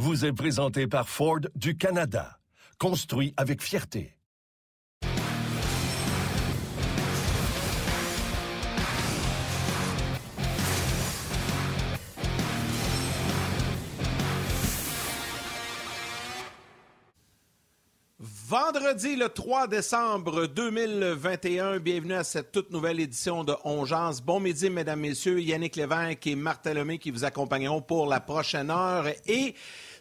Vous est présenté par Ford du Canada. Construit avec fierté. Vendredi le 3 décembre 2021, bienvenue à cette toute nouvelle édition de Ongeance. Bon midi, mesdames, messieurs. Yannick Lévesque et Marc Talomé qui vous accompagneront pour la prochaine heure. Et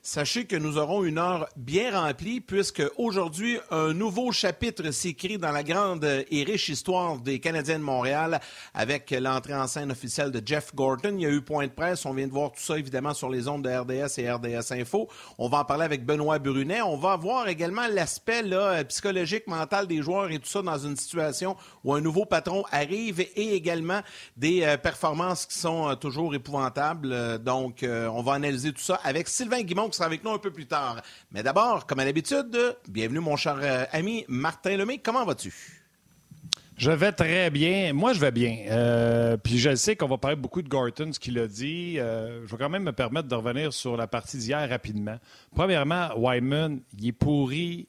Sachez que nous aurons une heure bien remplie puisque aujourd'hui, un nouveau chapitre s'écrit dans la grande et riche histoire des Canadiens de Montréal avec l'entrée en scène officielle de Jeff Gordon. Il y a eu point de presse. On vient de voir tout ça évidemment sur les ondes de RDS et RDS Info. On va en parler avec Benoît Brunet. On va voir également l'aspect psychologique, mental des joueurs et tout ça dans une situation un nouveau patron arrive et également des euh, performances qui sont euh, toujours épouvantables. Euh, donc, on va analyser tout ça avec Sylvain Guimont sera avec nous un peu plus tard. Mais d'abord, comme à l'habitude, bienvenue mon cher ami Martin Lemay. Comment vas-tu? Je vais très bien. Moi, je vais bien. Puis je sais qu'on va parler beaucoup de Gorton, ce qu'il a dit. Je vais quand même me permettre de revenir sur la partie d'hier rapidement. Premièrement, Wyman, il est pourri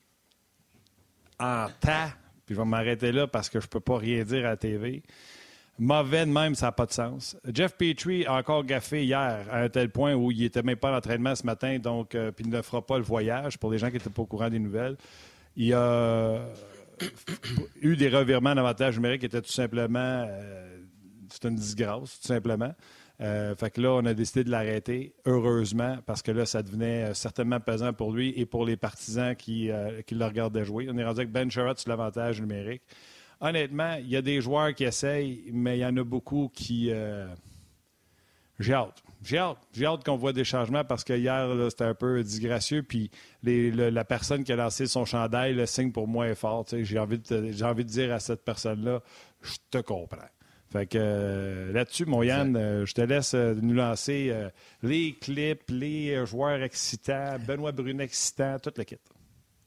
en tas. Puis je vais m'arrêter là parce que je ne peux pas rien dire à la TV. Mauvais de même, ça n'a pas de sens. Jeff Petrie a encore gaffé hier à un tel point où il n'était même pas à l'entraînement ce matin, donc euh, puis il ne fera pas le voyage pour les gens qui n'étaient pas au courant des nouvelles. Il a eu des revirements d'avantages numériques qui étaient tout simplement. Euh, c'est une disgrâce, tout simplement. Euh, fait que là, on a décidé de l'arrêter, heureusement, parce que là, ça devenait certainement pesant pour lui et pour les partisans qui, qui le regardaient jouer. On est rendu avec Ben Sherrod sur l'avantage numérique honnêtement, il y a des joueurs qui essayent, mais il y en a beaucoup qui. Euh, j'ai hâte. J'ai hâte. Qu'on voit des changements parce que hier, c'était un peu disgracieux. Puis la personne qui a lancé son chandail, le signe pour moi est fort. J'ai envie, envie de dire à cette personne-là, je te comprends. Fait que euh, là-dessus, mon Yann, euh, je te laisse nous lancer les clips, les joueurs excitants, Benoît Brunet excitant, toute la kit.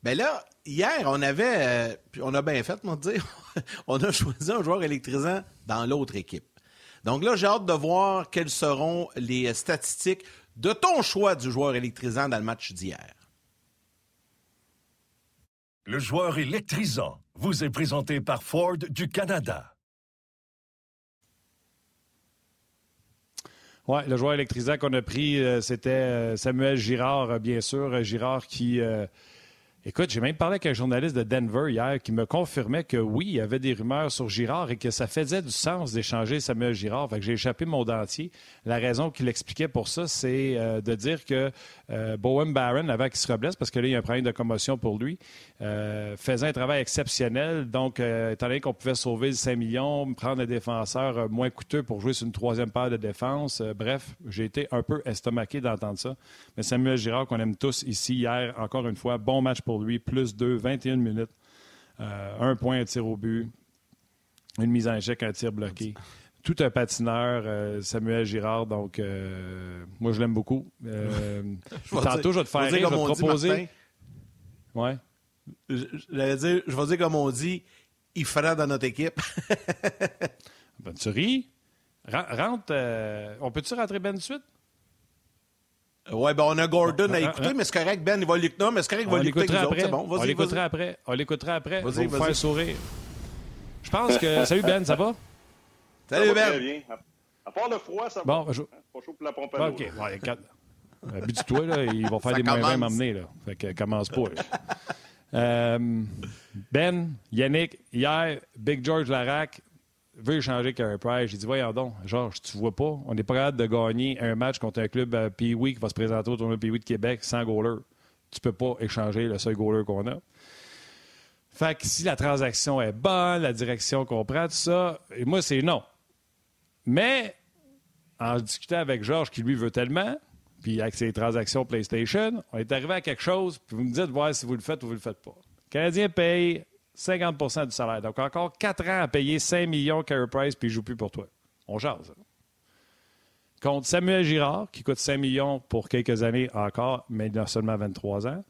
Bien là, hier, on avait, euh, on a bien fait, moi, de dire, on a choisi un joueur électrisant dans l'autre équipe. Donc là, j'ai hâte de voir quelles seront les statistiques de ton choix du joueur électrisant dans le match d'hier. Le joueur électrisant vous est présenté par Ford du Canada. Oui, le joueur électrisant qu'on a pris, euh, c'était euh, Samuel Girard, bien sûr. Girard qui Écoute, j'ai même parlé avec un journaliste de Denver hier qui me confirmait que oui, il y avait des rumeurs sur Girard et que ça faisait du sens d'échanger Samuel Girard. Fait que j'ai échappé mon dentier. La raison qu'il expliquait pour ça, c'est euh, de dire que euh, Bowen Barron, avant qu'il se reblesse, parce que là, il y a un problème de commotion pour lui, euh, faisait un travail exceptionnel. Donc, étant donné qu'on pouvait sauver 5 millions, prendre un défenseur moins coûteux pour jouer sur une troisième paire de défense, bref, j'ai été un peu estomaqué d'entendre ça. Mais Samuel Girard, qu'on aime tous ici hier, encore une fois, bon match pour pour lui, plus 2, 21 minutes. Euh, un point, un tir au but. Une mise en échec, un tir bloqué. Tout un patineur, euh, Samuel Girard. Donc, euh, moi, je l'aime beaucoup. tantôt, je vais te faire rire, je vais te proposer. ouais. Je, dire, je vais dire comme on dit, il fera dans notre équipe. ben, tu ris? Rentre. on peut-tu rentrer Ben de suite? Oui, ben on a Gordon à écouter, mais c'est correct, Ben, il va l'écouter. mais c'est correct, il va l'écouter après. Bon, on l'écoutera après. On l'écoutera après. Vas-y, va faire sourire. Je pense que. Salut Ben, ça va? Salut Ben. Très bien. À part le froid, ça va. Bon, je... Pas chaud pour la pompe à OK. Habitue-toi, là, ils vont faire des mains à m'emmener. Là. Fait que commence pas. euh, ben, Yannick, hier, Big George Larac, veut échanger Carey Price. J'ai dit, voyons donc, Georges, tu vois pas, on n'est pas capable de gagner un match contre un club euh, Pee-Wee qui va se présenter au tournoi Pee-Wee de Québec sans goaler. Tu peux pas échanger le seul goaler qu'on a. Fait que si la transaction est bonne, la direction comprend tout ça, et moi, c'est non. Mais, en discutant avec Georges, qui lui veut tellement, puis avec ces transactions PlayStation, on est arrivé à quelque chose, puis vous me dites voir si vous le faites ou vous le faites pas. Le Canadien paye 50% du salaire. Donc encore 4 ans à payer 5 millions Carey Price, puis il ne joue plus pour toi. On jase. Contre Samuel Girard, qui coûte 5 millions pour quelques années encore, mais il a seulement 23 ans.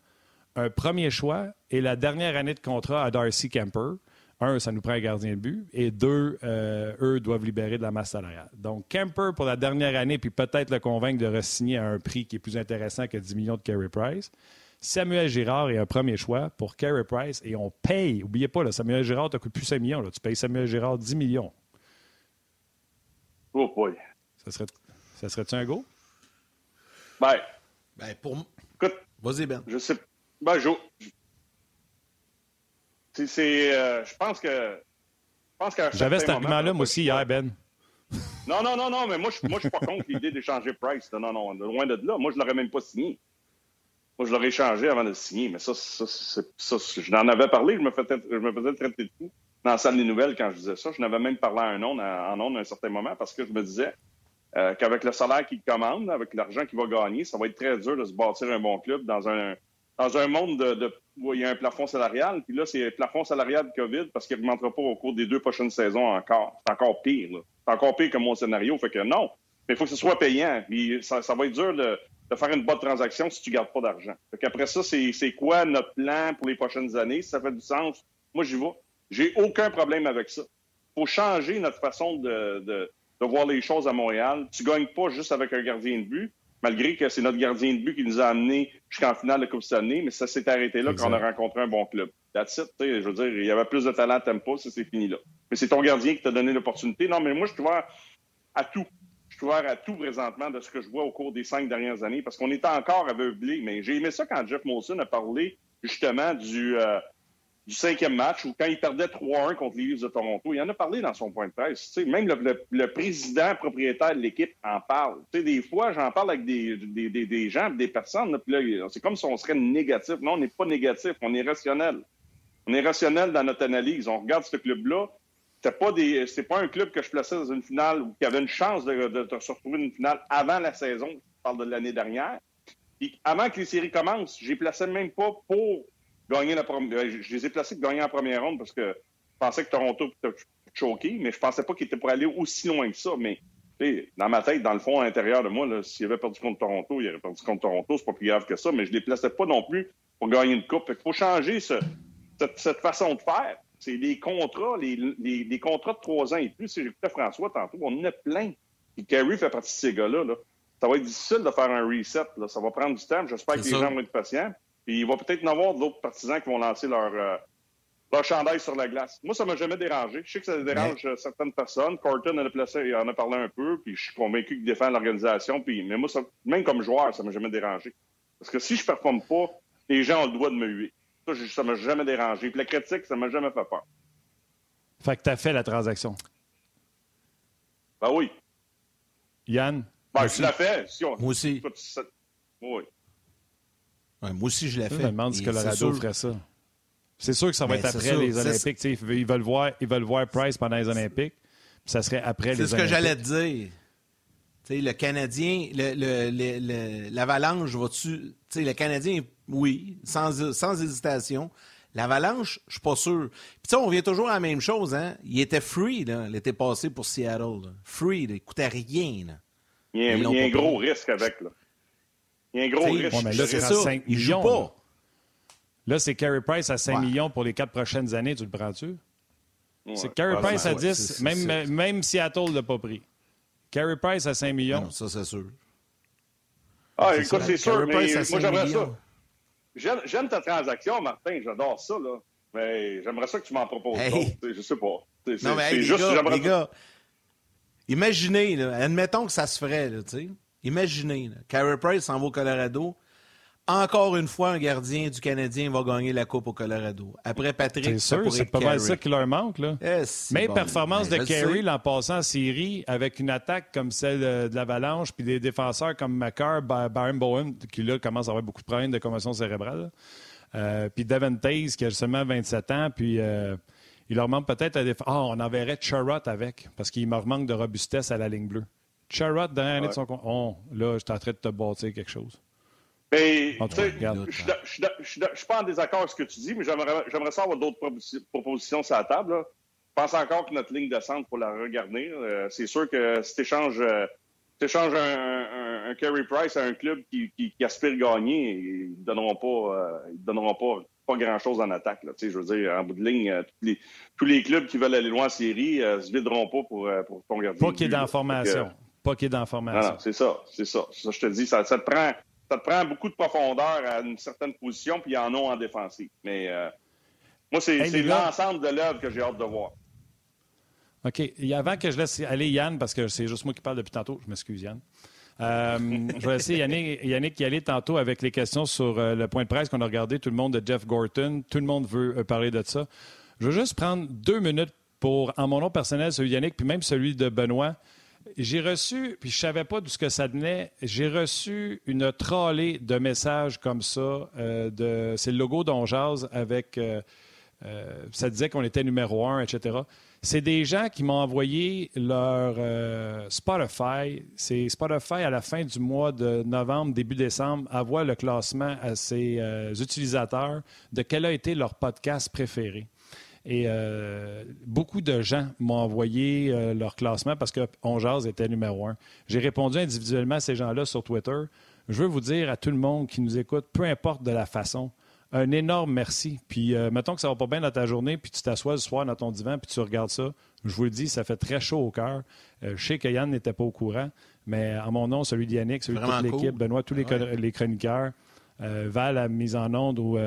Un premier choix et la dernière année de contrat à Darcy Kemper un, ça nous prend un gardien de but, et deux, euh, eux doivent libérer de la masse salariale. Donc, Kemper pour la dernière année, puis peut-être le convaincre de re-signer à un prix qui est plus intéressant que 10 millions de Carey Price. Samuel Girard est un premier choix pour Carey Price et on paye. N'oubliez pas, là, Samuel Girard ne coûte plus 5 millions. Là. Tu payes Samuel Girard 10 millions. Oh boy. Ça serait, ça serait-tu un go? Ben. Ben, pour. Écoute. Vas-y, Ben. Je sais. Ben, je, c'est, euh, je pense que. J'avais cet argument-là, moi aussi, hier, Ben. Non, non, non, non, mais moi, je ne suis pas contre l'idée d'échanger Price. Non, non, loin de là. Moi, je ne l'aurais même pas signé. Je l'aurais échangé avant de le signer. Mais ça, ça, ça, je n'en avais parlé. Je me, faisais, traiter de fou dans la salle des nouvelles quand je disais ça. Je n'avais même parlé à un onde, en onde à un certain moment parce que je me disais euh, qu'avec le salaire qu'il commande, avec l'argent qu'il va gagner, ça va être très dur de se bâtir un bon club dans un, dans un monde de, où il y a un plafond salarial, puis là, c'est un plafond salarial de COVID parce qu'il ne remontera pas au cours des deux prochaines saisons encore. C'est encore pire. C'est encore pire que mon scénario. Fait que non. Mais il faut que ce soit payant. Puis ça, va être dur de, faire une bonne transaction si tu ne gardes pas d'argent. Après ça, c'est quoi notre plan pour les prochaines années? Si ça fait du sens, moi, j'y vais. J'ai aucun problème avec ça. Il faut changer notre façon de, de, voir les choses à Montréal. Tu ne gagnes pas juste avec un gardien de but malgré que c'est notre gardien de but qui nous a amenés jusqu'en finale de Coupe Stanley, mais ça s'est arrêté là quand on a rencontré un bon club. That's it, je veux dire, il y avait plus de talent à Tempo, ça c'est fini là. Mais c'est ton gardien qui t'a donné l'opportunité. Non, mais moi, je suis ouvert à tout. Suis ouvert à tout présentement de ce que je vois au cours des cinq dernières années, parce qu'on était encore aveuglé. Mais j'ai aimé ça quand Jeff Molson a parlé justement du, euh, cinquième match où quand il perdait 3-1 contre les Leafs de Toronto, il en a parlé dans son point de presse. même le, président propriétaire de l'équipe en parle. des fois, j'en parle avec des, des, des, gens, des personnes, c'est comme si on serait négatif. Non, on n'est pas négatif, on est rationnel. On est rationnel dans notre analyse. On regarde ce club-là. C'était pas c'est pas un club que je plaçais dans une finale ou qui avait une chance de, de, se retrouver dans une finale avant la saison. Je parle de l'année dernière. Puis avant que les séries commencent, j'ai placé même pas pour gagner la première. Euh, je les ai placés de gagner en première ronde parce que je pensais que Toronto était choqué, mais je pensais pas qu'il était pour aller aussi loin que ça. Mais dans ma tête, dans le fond, à l'intérieur de moi, s'il avait perdu contre Toronto, il aurait perdu contre Toronto, c'est pas plus grave que ça, mais je les plaçais pas non plus pour gagner une coupe. Il faut changer cette, façon de faire. C'est les contrats, les, contrats de trois ans et plus. Si j'écoutais François tantôt, on en a plein. Et Kerry fait partie de ces gars-là. Là. Ça va être difficile de faire un reset. Là. Ça va prendre du temps. J'espère que les gens vont être patients. Puis il va peut-être y avoir d'autres partisans qui vont lancer leur, euh, leur chandail sur la glace. Moi, ça m'a jamais dérangé. Je sais que ça dérange euh, certaines personnes. Corton en a, placé, en a parlé un peu, puis je suis convaincu qu'il défend l'organisation. Puis, mais moi, même comme joueur, ça m'a jamais dérangé. Parce que si je performe pas, les gens ont le droit de me huer. Ça, ça m'a jamais dérangé. Puis la critique, ça m'a jamais fait peur. Fait que tu as fait la transaction. Ben oui. Yann? Ben, je l'ai fait. Moi aussi. Oui moi aussi, je l'ai fait. Je me demande si Colorado ferait ça. C'est sûr que ça va ben, être après les Olympiques. Ils veulent, voir, ils veulent voir Price pendant les Olympiques. Puis ça serait après les Olympiques. C'est ce que j'allais te dire. Le Canadien, l'Avalanche, va-tu. Le Canadien, oui, sans, sans hésitation. L'Avalanche, je suis pas sûr. Puis on revient toujours à la même chose. Hein? Il était free l'été passé pour Seattle. Free, il ne coûtait rien. Il y a, un gros risque avec. Là. Il y a un gros risque. là, c'est 5 millions. pas. Là, c'est Carey Price à 5 millions pour les quatre prochaines années. Tu le prends-tu? c'est Carey Price à 10, même, même Seattle ne l'a pas pris. Carey Price à 5 millions. ça, c'est sûr. Ah, écoute, c'est sûr, mais moi, j'aimerais ça. J'aime ta transaction, Martin, j'adore ça, là. Mais j'aimerais ça que tu m'en proposes hey. Je sais pas. non, mais hey, juste, gars, les gars, imaginez, là, admettons que ça se ferait, tu sais. Imaginez, là, Carey Price s'en va au Colorado. Encore une fois, un gardien du Canadien va gagner la Coupe au Colorado. Après Patrick, c'est sûr, c'est pas mal ça qui leur manque. Là. Eh, Même performance ben, de Carey l'an passant en série, avec une attaque comme celle de l'Avalanche, puis des défenseurs comme McCarr, Baron Bowen, qui là commence à avoir beaucoup de problèmes de commotion cérébrale. Euh, puis Devin Taze, qui a seulement 27 ans, puis euh, il leur manque peut-être à Ah, on enverrait Charrot avec, parce qu'il leur manque de robustesse à la ligne bleue. Charrot, dernière année de son compte. Oh, là, je suis en train de te bâtir quelque chose. Mais, En tout cas, tu sais, regarde. je da- je suis pas en désaccord avec ce que tu dis, mais j'aimerais savoir d'autres proposi- propositions sur la table. là. Je pense encore que notre ligne de centre, pour la regarder. Euh, c'est sûr que si tu échanges, un, un, un Carey Price à un club qui, qui, qui aspire gagner, ils ne donneront pas, euh, ils donneront pas, pas grand-chose en attaque. Là. Je veux dire, en bout de ligne, euh, tous, les, tous les clubs qui veulent aller loin en série euh, se videront pas pour, euh, pour ton gardien. Pas qu'il là. d'informations. Fait que- Pas qu'il non, c'est ça, c'est ça. Ça, je te dis. Ça, ça te prend, ça te prend beaucoup de profondeur à une certaine position, puis ils en ont en défensive. Mais euh, moi, c'est Hey, l'ensemble de l'œuvre que j'ai hâte de voir. OK. Et avant que je laisse aller Yann, parce que c'est juste moi qui parle depuis tantôt, je m'excuse, Yann. Euh, je vais laisser Yannick, Yannick y aller tantôt avec les questions sur euh, le point de presse qu'on a regardé. Tout le monde de Jeff Gorton. Tout le monde veut parler de ça. Je veux juste prendre deux minutes pour, en mon nom personnel, celui de Yannick, puis même celui de Benoît. J'ai reçu, puis je savais pas d'où ce que ça venait, j'ai reçu une trollée de messages comme ça. euh, de, c'est le logo d'Onjaz avec... euh, euh, ça disait qu'on était numéro un, etc. C'est des gens qui m'ont envoyé leur Spotify. C'est Spotify à la fin du mois de novembre, début décembre, envoie le classement à ses utilisateurs de quel a été leur podcast préféré. Et euh, beaucoup de gens m'ont envoyé euh, leur classement parce que On Jase était numéro un. J'ai répondu individuellement à ces gens-là sur Twitter. Je veux vous dire à tout le monde qui nous écoute, peu importe de la façon, un énorme merci. Puis, euh, mettons que ça va pas bien dans ta journée, puis tu t'assois le soir dans ton divan, puis tu regardes ça. Je vous le dis, ça fait très chaud au cœur. Euh, je sais que Yann n'était pas au courant, mais en mon nom, celui d'Yannick, celui de toute l'équipe, cool. Benoît, tous les, Ouais. co- les chroniqueurs, euh, Val, la mise en onde ou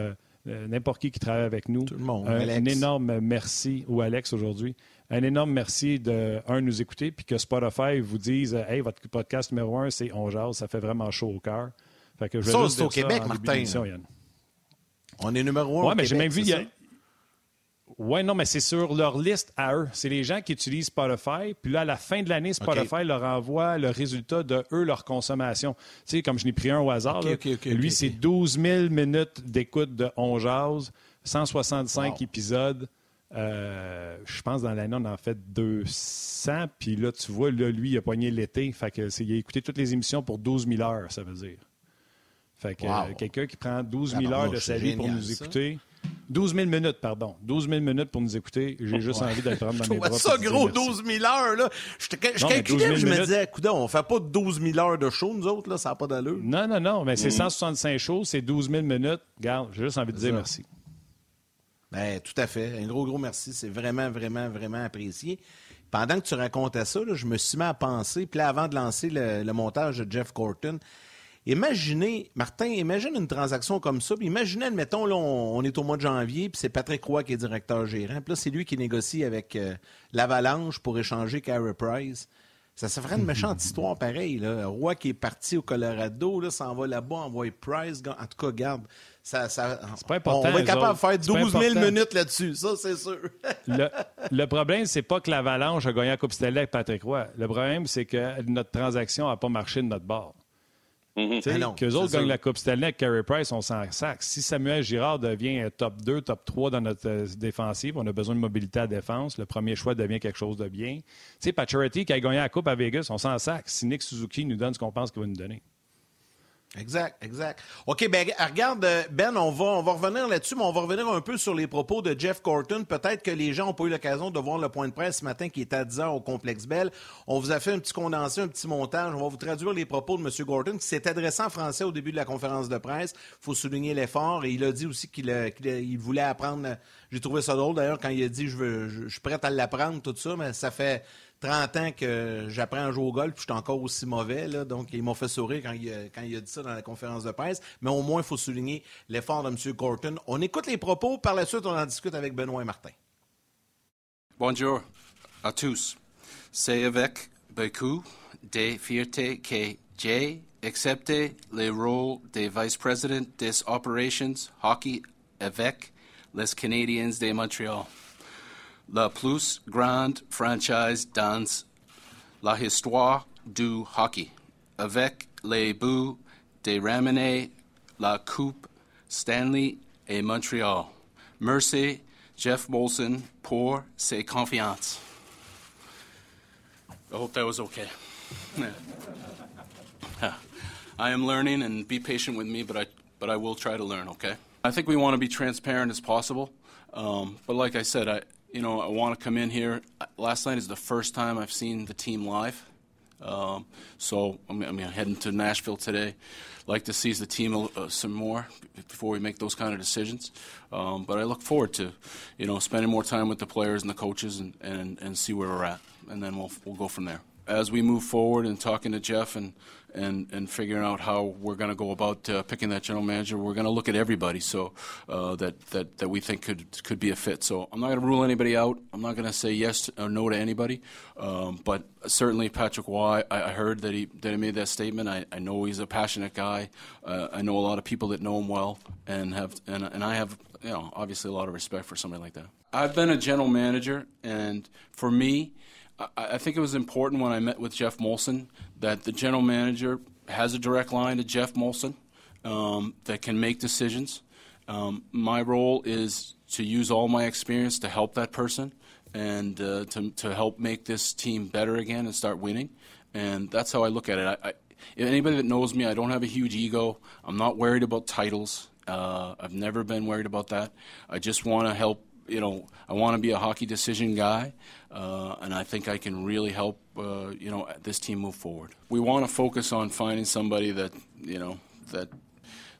n'importe qui qui travaille avec nous. Tout le monde. Un, énorme merci, ou Alex aujourd'hui, un énorme merci de, un, nous écouter, puis que Spotify vous dise, euh, hey, votre podcast numéro un, c'est On Jase, ça fait vraiment chaud au cœur. Fait que je vais Ça, c'est au Québec, Martin. On est numéro un. Oui, au mais j'ai même vu. c'est il y a- ça? Oui, non, mais c'est sur leur liste à eux. C'est les gens qui utilisent Spotify. Puis là, à la fin de l'année, Spotify leur envoie le résultat de eux, leur consommation. Tu sais, comme je n'ai pris un au hasard, là, lui, c'est OK. 12 000 minutes d'écoute de On Jase, 165 Wow. épisodes. Euh, je pense dans l'année, on en fait 200. Puis là, tu vois, là, lui, il a pogné l'été. Fait que il a écouté toutes les émissions pour 12 000 heures, ça veut dire. Fait que Wow. euh, quelqu'un qui prend 12 000 Ah, heures de sa vie pour nous ça. Écouter. 12 000 minutes, pardon. 12 000 minutes pour nous écouter. J'ai juste envie le prendre dans mes bras. ça gros, merci. 12 000 heures. Là. Je, je Non, mais 12 calculais, 000 je me disais, coudonc, on fait pas 12 000 heures de show, nous autres, là, ça n'a pas d'allure. Non, non, non, mais c'est Mm. 165 shows, c'est 12 000 minutes. Regarde, j'ai juste envie de dire merci. Ben, tout à fait. Un gros, gros merci. C'est vraiment, vraiment, vraiment apprécié. Pendant que tu racontais ça, là, je me suis mis à penser, puis là, avant de lancer le, le montage de Jeff Corton, imaginez, Martin, imagine une transaction comme ça, puis imaginez, admettons, là, on, on est au mois de janvier, puis c'est Patrick Roy qui est directeur gérant, puis là, c'est lui qui négocie avec euh, l'Avalanche pour échanger Carey Price. Ça, ça ferait une méchante histoire pareille. Là. Roy qui est parti au Colorado, là, s'en va là-bas, envoie Price. En tout cas, garde, ça, ça, pas important, on va être capable de faire C'est pas 12 000 important. minutes là-dessus, ça, c'est sûr. Le, le problème, c'est pas que l'Avalanche a gagné la Coupe Stanley avec Patrick Roy. Le problème, c'est que notre transaction n'a pas marché de notre bord. Ah non, Qu'eux autres gagnent la Coupe Stanley avec Carey Price, on s'en sac. Si Samuel Girard devient euh, top 2, top 3 dans notre euh, défensive, on a besoin de mobilité à défense. Le premier choix devient quelque chose de bien. Tu sais, Pacioretty qui a gagné la Coupe à Vegas, on s'en sac. Si Nick Suzuki nous donne ce qu'on pense qu'il va nous donner. Exact, exact. OK, ben regarde, euh, Ben, on va, on va revenir là-dessus, mais on va revenir un peu sur les propos de Jeff Corton. Peut-être que les gens n'ont pas eu l'occasion de voir le point de presse ce matin qui était à 10 h au Complexe Bell. On vous a fait un petit condensé, un petit montage. On va vous traduire les propos de M. Gorton qui s'est adressé en français au début de la conférence de presse. Il faut souligner l'effort. Et il a dit aussi qu'il qu'il a- il voulait apprendre. euh, J'ai trouvé ça drôle d'ailleurs quand il a dit je, veux, je, je suis prêt à l'apprendre, tout ça, mais ça fait 30 ans que j'apprends à jouer au golf, puis je suis encore aussi mauvais. Donc, ils m'ont fait sourire quand il, quand a dit ça dans la conférence de presse. Mais au moins, il faut souligner l'effort de M. Gorton. On écoute les propos. Par la suite, on en discute avec Benoît Martin. Bonjour à tous. C'est avec beaucoup de fierté que j'ai accepté le rôle de vice-président des operations hockey avec les Canadiens de Montréal, la plus grande franchise dans la histoire du hockey, avec les but de ramener la Coupe Stanley et Montréal. Merci, Jeff Molson, pour ses confiances. I hope that was okay. I am learning, and be patient with me, but I but I will try to learn. Okay. I think we want to be transparent as possible, um, but like I said, I you know I want to come in here. Last night is the first time I've seen the team live, um, so I'm, I'm heading to Nashville today. Like to see the team uh, some more before we make those kind of decisions. Um, but I look forward to, you know, spending more time with the players and the coaches and, and, and see where we're at, and then we'll we'll go from there. As we move forward and talking to Jeff and and, and figuring out how we're going to go about uh, picking that general manager. We're going to look at everybody so uh, that, that, that we think could could be a fit. So I'm not going to rule anybody out. I'm not going to say yes or no to anybody. Um, but certainly Patrick Waugh, I, I, heard that he that he made that statement. I, I know he's a passionate guy. Uh, I know a lot of people that know him well and have and, and I have you know obviously a lot of respect for somebody like that. I've been a general manager, and for me. I think it was important when I met with Jeff Molson that the general manager has a direct line to Jeff Molson um, that can make decisions. Um, my role is to use all my experience to help that person and uh, to, to help make this team better again and start winning. And that's how I look at it. I, I, anybody that knows me, I don't have a huge ego. I'm not worried about titles. Uh, I've never been worried about that. I just want to help you know, I want to be a hockey decision guy, uh, and I think I can really help, uh, you know, this team move forward. We want to focus on finding somebody that, you know, that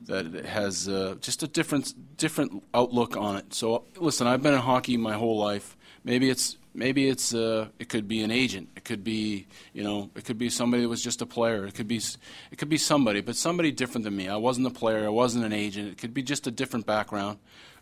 that has uh, just a different different outlook on it. So, listen, I've been in hockey my whole life. Maybe it's maybe it's uh, it could be an agent. It could be you know it could be somebody that was just a player. It could be it could be somebody, but somebody different than me. I wasn't a player. I wasn't an agent. It could be just a different background.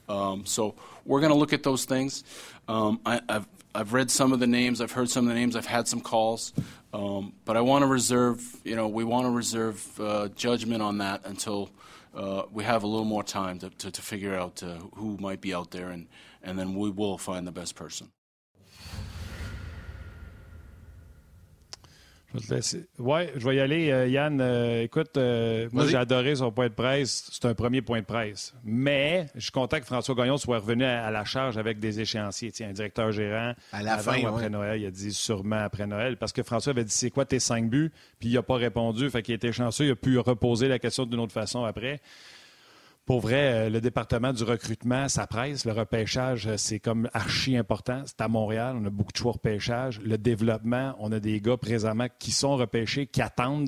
Um, so we're going to look at those things. Um, I, have I've read some of the names. I've heard some of the names. I've had some calls, um, but I want to reserve. You know, we want to reserve uh, judgment on that until uh, we have a little more time to, to, to figure out uh, who might be out there, and, and then we will find the best person. Oui, je vais y aller, euh, Yann. Euh, écoute, euh, moi, j'ai adoré son point de presse. C'est un premier point de presse. Mais je suis content que François Gagnon soit revenu à, la charge avec des échéanciers. Tiens, un directeur gérant. À la fin, ou après Noël, il a dit sûrement après Noël. Parce que François avait dit c'est quoi tes cinq buts? Puis il n'a pas répondu. Fait qu'il était chanceux. Il a pu reposer la question d'une autre façon après. Pour vrai, euh, le département du recrutement, ça presse. Le repêchage, euh, c'est comme archi important. C'est à Montréal, on a beaucoup de choix repêchage. Le développement, on a des gars présentement qui sont repêchés, qui attendent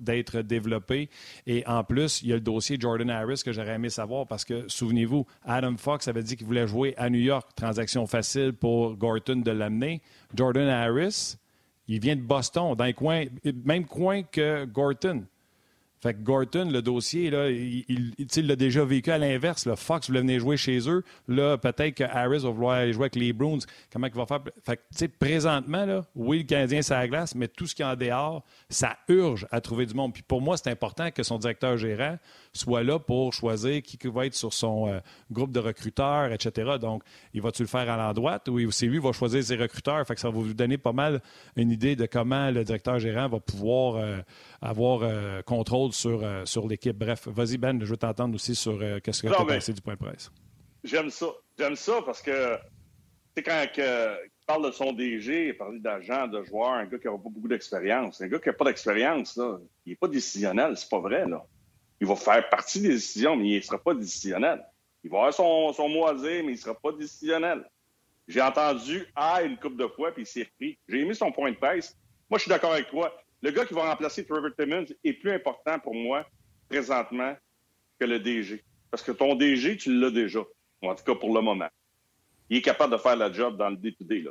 d'être développés. Et en plus, il y a le dossier Jordan Harris que j'aurais aimé savoir parce que, souvenez-vous, Adam Fox avait dit qu'il voulait jouer à New York. Transaction facile pour Gorton de l'amener. Jordan Harris, il vient de Boston, dans le même coin que Gorton. Fait que Gorton, le dossier, là, il l'a déjà vécu à l'inverse. Fox voulait venir jouer chez eux. Là, peut-être que Harris va vouloir aller jouer avec les Bruins. Comment il va faire? Fait que, présentement, là, oui, le Canadien, c'est la glace, mais tout ce qui est en dehors, ça urge à trouver du monde. Puis pour moi, c'est important que son directeur gérant soit là pour choisir qui va être sur son euh, groupe de recruteurs, etc. Donc, il va-tu le faire à l'endroit ou c'est lui qui va choisir ses recruteurs? Fait que ça va vous donner pas mal une idée de comment le directeur gérant va pouvoir euh, avoir euh, contrôle sur, sur l'équipe. Bref, vas-y, Ben, je veux t'entendre aussi sur qu'est-ce que tu as pensé du point de presse. J'aime ça. J'aime ça parce que, tu sais, quand il parle de son DG, il parle d'agent, de joueur, un gars qui n'a pas beaucoup d'expérience. Un gars qui n'a pas d'expérience, il n'est pas décisionnel, c'est pas vrai, là. Il va faire partie des décisions, mais il ne sera pas décisionnel. Il va avoir son, son mot à dire, mais il ne sera pas décisionnel. J'ai entendu Ah une coupe de fois, puis il s'est repris. J'ai aimé son point de presse. Moi, je suis d'accord avec toi le gars qui va remplacer Trevor Timmons est plus important pour moi présentement que le DG. Parce que ton DG, tu l'as déjà, en tout cas pour le moment. Il est capable de faire la job dans le day-to-day.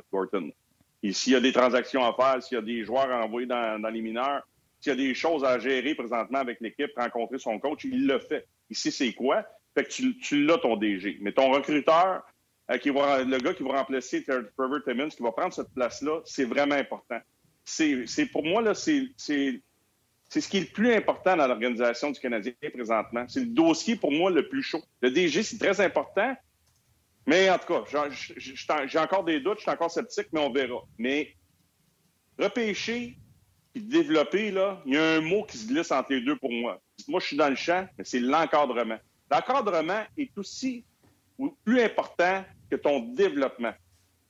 Et s'il y a des transactions à faire, s'il y a des joueurs à envoyer dans, les mineurs, s'il y a des choses à gérer présentement avec l'équipe, rencontrer son coach, il le fait. Ici, c'est quoi? Fait que tu, tu l'as, ton DG. Mais ton recruteur, euh, qui le gars qui va remplacer Trevor Timmons, qui va prendre cette place-là, c'est vraiment important c'est pour moi, là, c'est ce qui est le plus important dans l'organisation du Canadien présentement. C'est le dossier, pour moi, le plus chaud. Le DG, c'est très important, mais en tout cas, j'ai encore des doutes, je suis encore sceptique, mais on verra. Mais repêcher et développer, là, il y a un mot qui se glisse entre les deux pour moi. Moi, je suis dans le champ, mais c'est l'encadrement. L'encadrement est aussi ou plus important que ton développement.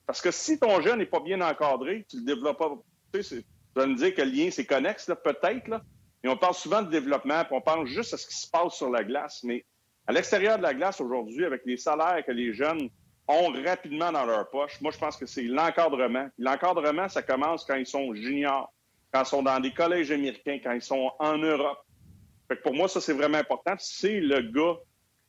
Parce que si ton jeune n'est pas bien encadré, tu ne le développes pas Vous allez me dire que le lien, c'est connexe, peut-être, là. Et on parle souvent de développement, puis on pense juste à ce qui se passe sur la glace. Mais à l'extérieur de la glace aujourd'hui, avec les salaires que les jeunes ont rapidement dans leur poche, moi, je pense que c'est l'encadrement. L'encadrement, ça commence quand ils sont juniors, quand ils sont dans des collèges américains, quand ils sont en Europe. Fait que pour moi, ça, c'est vraiment important. C'est le gars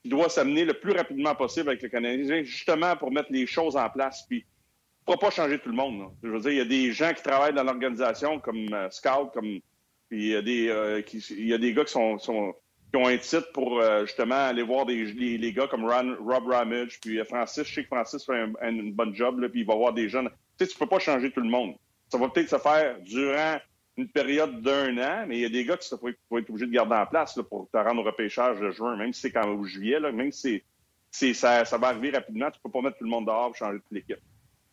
qui doit s'amener le plus rapidement possible avec le Canadien, justement pour mettre les choses en place. Puis, ne pourra pas changer tout le monde. Je veux dire, il y a des gens qui travaillent dans l'organisation comme euh, Scout, comme puis il y a des, euh, y a des gars qui, sont, qui ont un titre pour euh, justement aller voir des, les, les gars comme Rob Ramage, puis Francis. Je sais que Francis fait un, un, bon job, là, puis il va voir des jeunes. Tu sais, tu peux pas changer tout le monde. Ça va peut-être se faire durant une période d'un an, mais il y a des gars qui vont être obligés de garder en place là, pour te rendre au repêchage de juin, même si c'est quand au juillet, là, même si c'est, ça, ça va arriver rapidement, tu peux pas mettre tout le monde dehors pour changer toute l'équipe.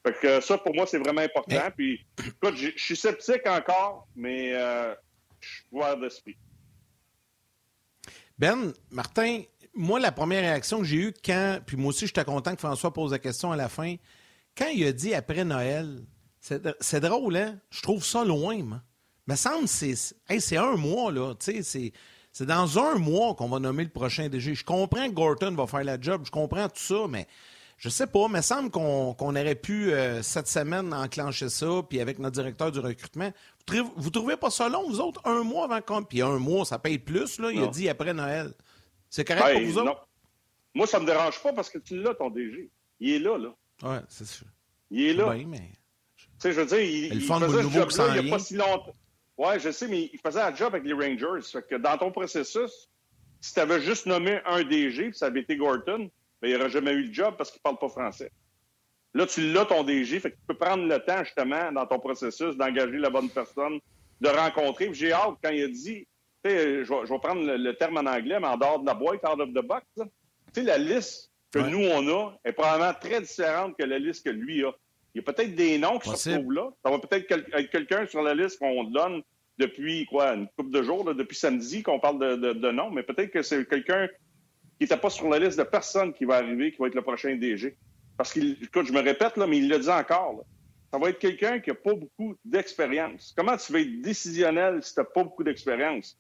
Fait que ça, pour moi, c'est vraiment important. Puis, écoute, je suis sceptique encore, mais euh, je suis ouvert d'esprit. Ben, Martin, moi, la première réaction que j'ai eue quand, puis moi aussi, j'étais content que François pose la question à la fin, quand il a dit après Noël, c'est drôle, hein? Je trouve ça loin, moi. Me semble c'est c'est un mois, là. C'est dans un mois qu'on va nommer le prochain DG. Je comprends que Gorton va faire la job, je comprends tout ça, mais je sais pas. Me semble qu'on aurait pu, euh, cette semaine, enclencher ça, puis avec notre directeur du recrutement. Vous, vous trouvez pas ça long, vous autres, un mois avant qu'on. Puis un mois, ça paye plus, là. Il a dit après Noël. C'est correct pour vous autres? Moi, ça me dérange pas parce que tu l'as, ton DG. Il est là, là. Oui, c'est sûr. Il est là. Oui, mais. Tu sais, je veux dire, il, il faisait ce job-là il n'y a pas si longtemps. Oui, je sais, mais il faisait un job avec les Rangers. Fait que dans ton processus, si tu avais juste nommé un DG, puis ça avait été Gorton, ben, il n'aurait jamais eu le job parce qu'il ne parle pas français. Là, tu l'as ton DG, fait que tu peux prendre le temps, justement, dans ton processus, d'engager la bonne personne, de rencontrer. J'ai hâte, quand il a dit, tu sais, je, vais prendre le, terme en anglais, mais en dehors de la boîte, out of the box, tu sais, la liste que nous, on a est probablement très différente que la liste que lui a. Il y a peut-être des noms qui se retrouvent là. Ça va peut-être être quelqu'un sur la liste qu'on donne depuis quoi, une couple de jours, depuis samedi qu'on parle de, noms, mais peut-être que c'est quelqu'un qui n'était pas sur la liste de personnes qui va arriver, qui va être le prochain DG. Parce qu'il, écoute, je me répète, là, mais il le dit encore. Ça va être quelqu'un qui n'a pas beaucoup d'expérience. Comment tu vas être décisionnel si tu n'as pas beaucoup d'expérience?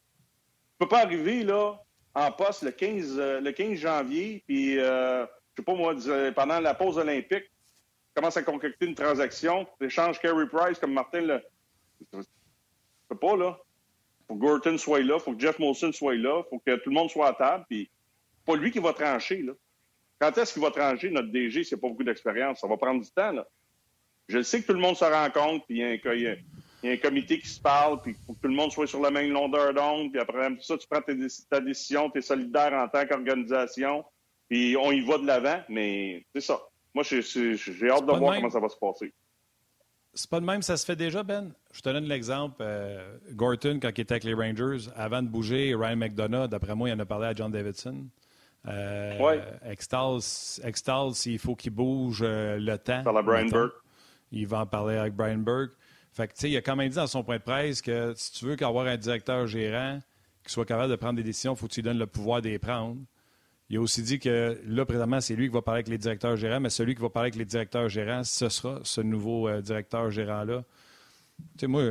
Tu peux pas arriver là en poste le 15, euh, le 15 janvier, puis, euh, je sais pas moi, pendant la pause olympique, commence à concocter une transaction, tu échanges Carey Price comme Martin le. peux pas, là. Faut que Gorton soit là, faut que Jeff Molson soit là, faut que tout le monde soit à table, puis pas lui qui va trancher, là. Quand est-ce qu'il va trancher, notre DG, n'a pas beaucoup d'expérience? Ça va prendre du temps, là. Je sais que tout le monde se rencontre, puis il y, a un comité qui se parle, puis faut que tout le monde soit sur la même longueur d'onde, puis après ça, tu prends ta décision, tu es solidaire en tant qu'organisation, puis on y va de l'avant, mais c'est ça. Moi, j'ai hâte de voir comment ça va se passer. C'est pas de même, ça se fait déjà, Ben. Je te donne l'exemple. Euh, Gorton, quand il était avec les Rangers, avant de bouger, Ryan McDonough, d'après moi, il en a parlé à John Davidson. Euh, oui. Extals, il faut qu'il bouge euh, le temps. Par la Brian Burke. Il va en parler avec Brian Burke. Fait que, il a quand même dit dans son point de presse que si tu veux qu'avoir un directeur gérant qui soit capable de prendre des décisions, il faut que tu lui donnes le pouvoir de les prendre. Il a aussi dit que là, présentement, c'est lui qui va parler avec les directeurs gérants, mais celui qui va parler avec les directeurs gérants, ce sera ce nouveau euh, directeur gérant-là. Tu sais, moi,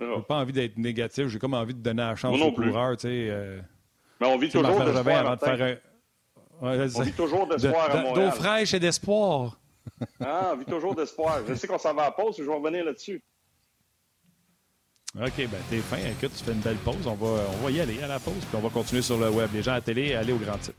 je n'ai pas envie d'être négatif. J'ai comme envie de donner la chance aux coureurs. Tu sais, euh, mais on vit toujours d'espoir. on vit toujours d'espoir à Montréal. D'eau fraîche et d'espoir. ah, on vit toujours d'espoir. Je sais qu'on s'en va à pause, je vais revenir là-dessus. OK, ben t'es fin. Écoute, tu fais une belle pause. On va, on va y aller à la pause, puis on va continuer sur le web. Les gens à la télé, aller au grand titre.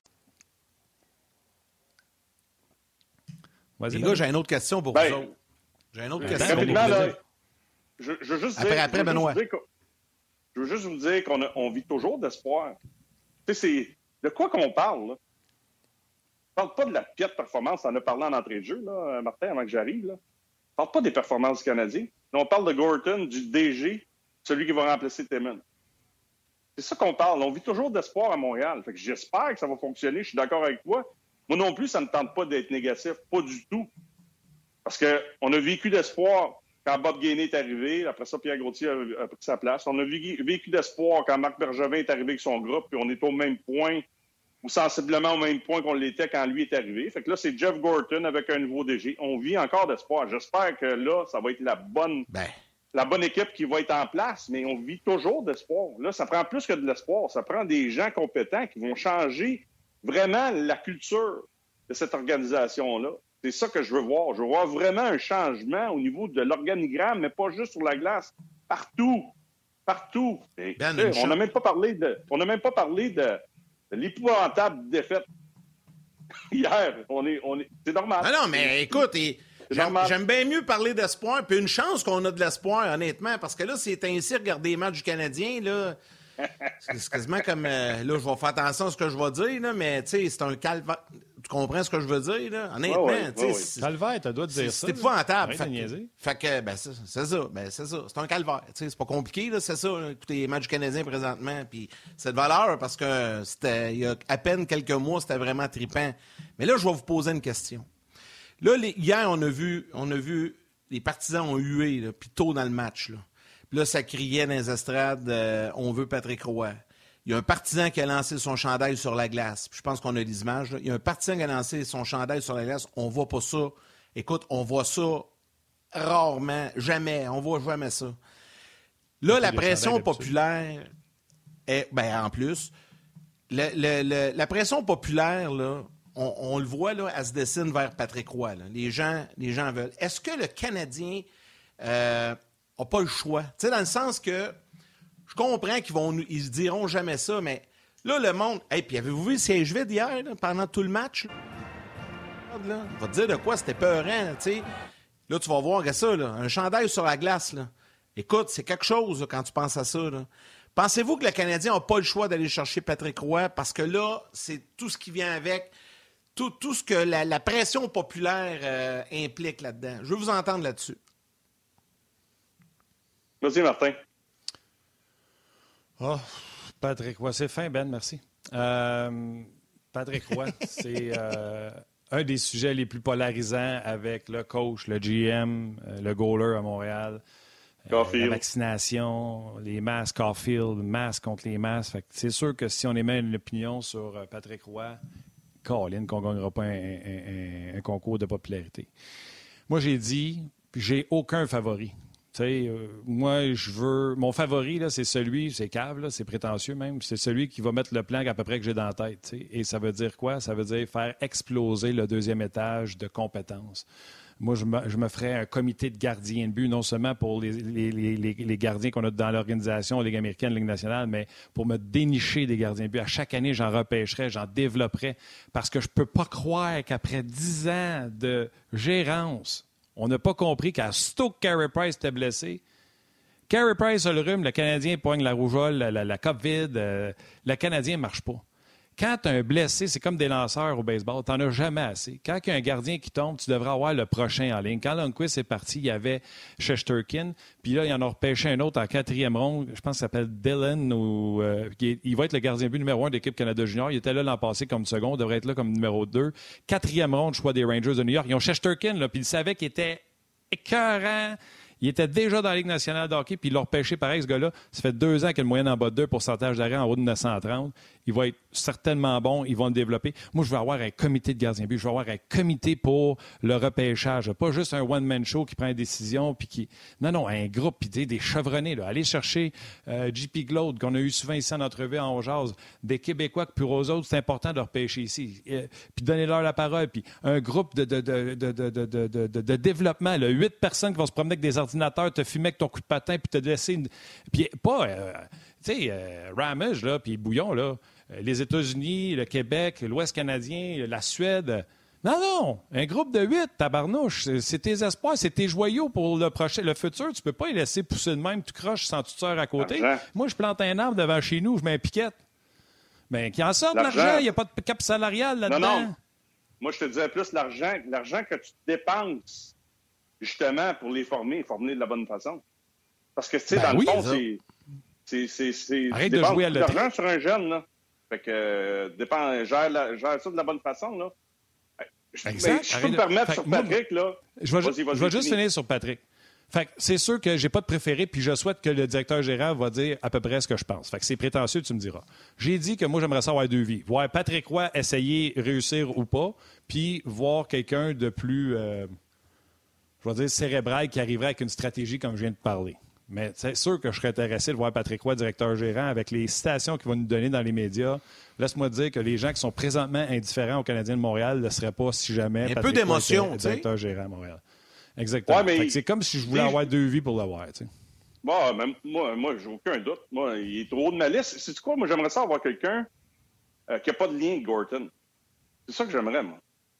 Les gars, j'ai une autre question pour ben, vous autres. J'ai une autre question. Rapidement, là, je, je, veux juste après, dire, après, je Benoît. je veux juste vous dire qu'on on vit toujours d'espoir. Tu sais, c'est de quoi qu'on parle, là? On parle pas de la piètre performance. On en a parlé en entrée de jeu, là, Martin, avant que j'arrive. Là. On parle pas des performances du Canadien. on parle de Gorton, du DG, celui qui va remplacer Timmons. C'est ça qu'on parle. On vit toujours d'espoir à Montréal. Fait que j'espère que ça va fonctionner. Je suis d'accord avec toi. Moi non plus, ça ne tente pas d'être négatif. Pas du tout. Parce qu'on a vécu d'espoir quand Bob Gainey est arrivé. Après ça, Pierre Gauthier a, pris sa place. On a vécu d'espoir quand Marc Bergevin est arrivé avec son groupe, puis on est au même point, ou sensiblement au même point qu'on l'était quand lui est arrivé. Fait que là, c'est Jeff Gorton avec un nouveau DG. On vit encore d'espoir. J'espère que là, ça va être la bonne... Ben. La bonne équipe qui va être en place, mais on vit toujours d'espoir. Là, ça prend plus que de l'espoir. Ça prend des gens compétents qui vont changer vraiment la culture de cette organisation-là. C'est ça que je veux voir. Je veux voir vraiment un changement au niveau de l'organigramme, mais pas juste sur la glace. Partout. Partout. Ben, on n'a même pas parlé de. On n'a même pas parlé de, l'épouvantable défaite. Hier, on est, on est, c'est normal. Ah non, mais écoute, j'aime bien mieux parler d'espoir. Puis une chance qu'on a de l'espoir, honnêtement, parce que là, c'est ainsi regarder les matchs du Canadien, là. C'est quasiment comme. Euh, là, je vais faire attention à ce que je vais dire, là, mais tu sais, c'est un calvaire. Tu comprends ce que je veux dire, là? Honnêtement, tu sais. Calvaire, droit de dire ça. C'est épouvantable. Fait, fait, que, ben, c'est ça. Ben, c'est ça. C'est un calvaire. Tu sais, c'est pas compliqué, là, c'est ça. Écoutez, les matchs canadiens présentement, puis c'est de valeur parce que c'était, il y a à peine quelques mois, c'était vraiment tripant. Mais là, je vais vous poser une question. Là, hier, on a vu, on a vu, les partisans ont hué, puis tôt dans le match, là. Là, ça criait dans les estrades euh, On veut Patrick Roy. Il y a un partisan qui a lancé son chandail sur la glace. je pense qu'on a les images. Il y a un partisan qui a lancé son chandail sur la glace. On voit pas ça. Écoute, on voit ça rarement, jamais. On voit jamais ça. Là, la pression populaire est, ben, en plus, la pression populaire, là, on, le voit, là, elle se dessine vers Patrick Roy. Les, gens, les gens veulent. Est-ce que le Canadien euh, pas le choix. Tu sais, dans le sens que je comprends qu'ils vont ils diront jamais ça, mais là, le monde. Et puis avez-vous vu le siège vide hier, pendant tout le match? On va te dire de quoi c'était peurant, tu sais. Là, tu vas voir ça, un chandail sur la glace. Écoute, c'est quelque chose quand tu penses à ça. Pensez-vous que le Canadien n'a pas le choix d'aller chercher Patrick Roy? Parce que là, c'est tout ce qui vient avec, tout, tout ce que la, pression populaire euh, implique là-dedans. Je veux vous entendre là-dessus. Merci, Martin. Oh, Patrick Roy, c'est fin, Ben, merci. Euh, Patrick Roy, c'est euh, un des sujets les plus polarisants avec le coach, le GM, euh, le goaler à Montréal. la vaccination, les masques, Caulfield, masques contre les masques. C'est sûr que si on émet une opinion sur Patrick Roy, Colin, qu'on ne gagnera pas un, concours de popularité. Moi, j'ai dit, j'ai aucun favori. Euh, moi, je veux. Mon favori, c'est celui, c'est cave, c'est prétentieux même. C'est celui qui va mettre le plan à peu près que j'ai dans la tête. Et ça veut dire quoi? Ça veut dire faire exploser le deuxième étage de compétences. Moi, je me, je ferais un comité de gardiens de but, non seulement pour les, les gardiens qu'on a dans l'organisation, Ligue américaine, Ligue nationale, mais pour me dénicher des gardiens de but. À chaque année, j'en repêcherais, j'en développerais, parce que je ne peux pas croire qu'après dix ans de gérance, on n'a pas compris qu'à Stoke, Carey Price était blessé. Carey Price a le rhume, le Canadien poigne la rougeole, la, COVID. Euh, le Canadien ne marche pas. Quand tu as un blessé, c'est comme des lanceurs au baseball, tu n'en as jamais assez. Quand il y a un gardien qui tombe, tu devrais avoir le prochain en ligne. Quand Lundqvist est parti, il y avait Shesterkin, puis là, il en a repêché un autre en quatrième ronde, je pense qu'il s'appelle Dylan, ou, euh, il va être le gardien but numéro un d'équipe Canada Junior. Il était là l'an passé comme second, il devrait être là comme numéro deux. Quatrième ronde, choix des Rangers de New York. Ils ont Shesterkin, puis ils savaient qu'il était écœurant. Il était déjà dans la Ligue nationale de hockey, puis ils l'ont repêché pareil, ce gars-là. Ça fait deux ans qu'il a le moyen en bas de 2 pourcentage d'arrêt en haut de 930 il va être certainement bon, ils vont le développer. Moi, je vais avoir un comité de gardien but, je vais avoir un comité pour le repêchage, pas juste un one-man show qui prend une décision, puis qui... Non, non, un groupe, puis des chevronnés. Allez chercher euh, JP Glaude, qu'on a eu souvent ici en entrevue en jazz, des Québécois que pour eux autres, c'est important de repêcher ici. puis donner-leur la parole, puis un groupe de, de, de, de développement, là, huit personnes qui vont se promener avec des te fumer avec ton coup de patin, puis te laisser... Une... Puis pas... Euh, tu sais, euh, Ramage, là, puis Bouillon, là, euh, les États-Unis, le Québec, l'Ouest canadien, la Suède. Non, non, un groupe de huit, tabarnouche, c'est tes espoirs, c'est tes joyaux pour le prochain, le futur. Tu peux pas les laisser pousser de même, tu croches sans tu à côté. Moi, je plante un arbre devant chez nous, je mets un piquette. Mais qui en sort de l'argent, il n'y a pas de cap salarial là-dedans. Non, non. Moi, je te disais plus l'argent, l'argent que tu dépenses justement pour les former, former de la bonne façon. Parce que, tu sais, Ben dans oui, le fond, c'est. c'est- c'est- c'est- Arrête de jouer à beaucoup la loterie. d'argent sur un jeune, là. Fait que, euh, dépend, gère, la- gère ça de la bonne façon, là. Je, Exact. mais je peux me permettre sur moi, Patrick, là. Je vais, ju- juste finir sur Patrick. Fait que c'est sûr que j'ai pas de préféré, puis je souhaite que le directeur gérant va dire à peu près ce que je pense. Fait que c'est prétentieux, tu me diras. J'ai dit que moi, j'aimerais ça avoir deux vies. Voir Patrick Roy essayer réussir ou pas, puis voir quelqu'un de plus, euh, je vais dire, cérébral qui arriverait avec une stratégie comme je viens de parler. Mais c'est sûr que je serais intéressé de voir Patrick Roy, directeur gérant, avec les citations qu'il va nous donner dans les médias. Laisse-moi te dire que les gens qui sont présentement indifférents aux Canadiens de Montréal ne le seraient pas si jamais. Un peu Patrick Roy d'émotion, était tu sais. directeur gérant à Montréal. Exactement. Ouais, mais- c'est comme si je voulais avoir deux vies pour l'avoir. tu sais. Bon, moi, moi j'ai aucun doute. Moi, il est trop haut de ma liste. C'est quoi? Moi, j'aimerais ça avoir quelqu'un euh, qui n'a pas de lien avec Gorton. C'est ça que j'aimerais, moi.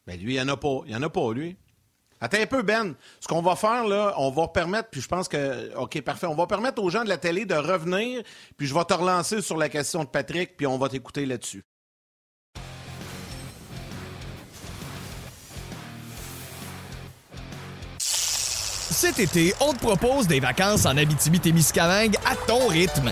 Ben lui, il n'y en a pas. Il y en a pas, lui. Attends un peu, Ben. Ce qu'on va faire, là, on va permettre, puis je pense que, OK, parfait, on va permettre aux gens de la télé de revenir, puis je vais te relancer sur la question de Patrick, puis on va t'écouter là-dessus. Cet été, on te propose des vacances en Abitibi-Témiscamingue à ton rythme.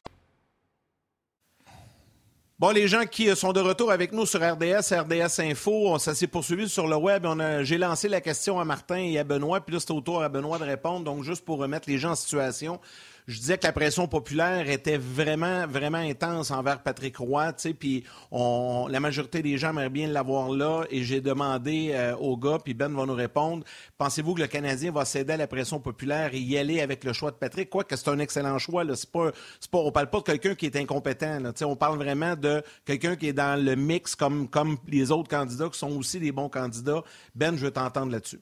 Bon, les gens qui euh, sont de retour avec nous sur RDS, RDS Info, ça s'est poursuivi sur le web. J'ai lancé la question à Martin et à Benoît, puis là, c'est au tour à Benoît de répondre. Donc, juste pour remettre les gens en situation, je disais que la pression populaire était vraiment, vraiment intense envers Patrick Roy, tu sais, puis la majorité des gens aimeraient bien l'avoir là, et j'ai demandé euh, au gars, puis Ben va nous répondre, pensez-vous que le Canadien va céder à la pression populaire et y aller avec le choix de Patrick? Quoi que c'est un excellent choix, là, c'est pas, c'est pas, on parle pas de quelqu'un qui est incompétent, là, tu sais, on parle vraiment de quelqu'un qui est dans le mix comme, comme les autres candidats qui sont aussi des bons candidats. Ben, je veux t'entendre là-dessus.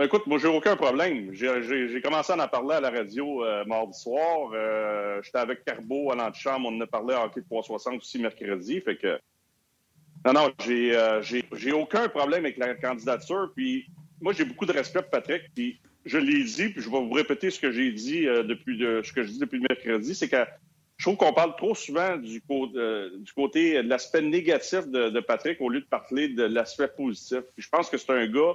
Ben, écoute, moi, j'ai aucun problème. J'ai- commencé à en parler à la radio euh, mardi soir. Euh, J'étais avec Carbo à l'antichambre. On en a parlé à Hockey 360 aussi mercredi. Fait que. Non, non, j'ai euh, aucun problème avec la candidature. Puis, moi, j'ai beaucoup de respect pour Patrick. Puis, je l'ai dit, puis je vais vous répéter ce que j'ai dit euh, depuis de, ce que je dis depuis le mercredi, c'est que je trouve qu'on parle trop souvent du, du côté de l'aspect négatif de, de Patrick au lieu de parler de l'aspect positif. Puis je pense que c'est un gars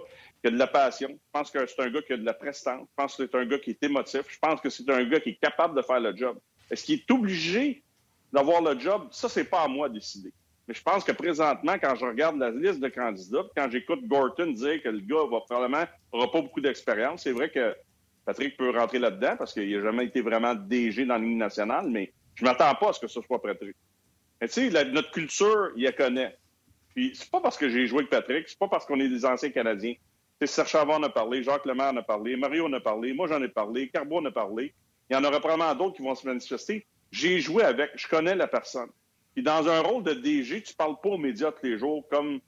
de la passion. Je pense que c'est un gars qui a de la prestance. Je pense que c'est un gars qui est émotif. Je pense que c'est un gars qui est capable de faire le job. Est-ce qu'il est obligé d'avoir le job? Ça, c'est pas à moi de décider. Mais je pense que présentement, quand je regarde la liste de candidats, quand j'écoute Gorton dire que le gars va probablement aura pas beaucoup d'expérience, c'est vrai que Patrick peut rentrer là-dedans parce qu'il n'a jamais été vraiment DG dans ligne nationale, mais je m'attends pas à ce que ce soit Patrick. Mais tu sais, notre culture, il la connaît. Puis c'est pas parce que j'ai joué avec Patrick, c'est pas parce qu'on est des anciens Canadiens. Serge Chavard en a parlé, Jacques Lemaire en a parlé, Mario en a parlé, moi j'en ai parlé, Carbo en a parlé. Il y en aura probablement d'autres qui vont se manifester. J'ai joué avec, je connais la personne. Puis dans un rôle de DG, tu parles pas aux médias tous les jours comme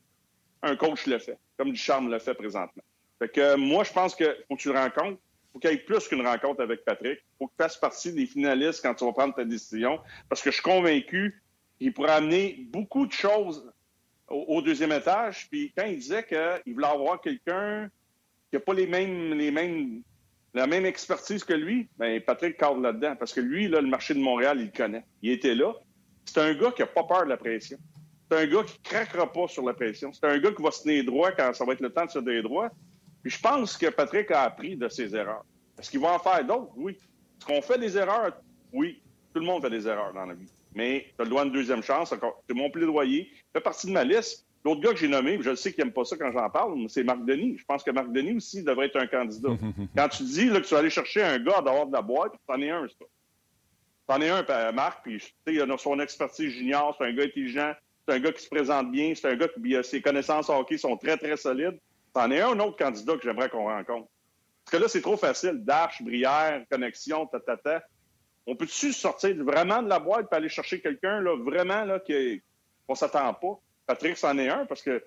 un coach le fait, comme Ducharme le fait présentement. Fait que euh, moi, je pense qu'il faut que tu le rencontres. faut qu'il y ait plus qu'une rencontre avec Patrick. faut qu'il fasse partie des finalistes quand tu vas prendre ta décision. Parce que je suis convaincu qu'il pourrait amener beaucoup de choses au, deuxième étage. Puis quand il disait qu'il voulait avoir quelqu'un qui n'a pas les mêmes, les mêmes, la même expertise que lui, ben Patrick cadre là-dedans. Parce que lui, là, le marché de Montréal, il le connaît. Il était là. C'est un gars qui n'a pas peur de la pression. C'est un gars qui craquera pas sur la pression. C'est un gars qui va se tenir droit quand ça va être le temps de se tenir droit. Puis je pense que Patrick a appris de ses erreurs. Est-ce qu'il va en faire d'autres? Oui. Est-ce qu'on fait des erreurs? Oui. Tout le monde fait des erreurs dans la vie. Mais tu as le droit à une deuxième chance. C'est mon plaidoyer. Fait partie de ma liste. L'autre gars que j'ai nommé, je le sais qu'il n'aime pas ça quand j'en parle, c'est Marc Denis. Je pense que Marc Denis aussi devrait être un candidat. quand tu dis là, que tu vas aller chercher un gars dehors de la boîte, t'en es un, ça. T'en es un, pa- Marc, puis tu sais, il a son expertise junior, c'est un gars intelligent, c'est un gars qui se présente bien, c'est un gars qui a ses connaissances hockey sont très, très solides. T'en es un, autre candidat que j'aimerais qu'on rencontre. Parce que là, c'est trop facile. Dash, Brière, connexion, tatata. On peut-tu sortir vraiment de la boîte et aller chercher quelqu'un, là, vraiment, là, qui qu'on s'attend pas? Patrick, c'en est un, parce que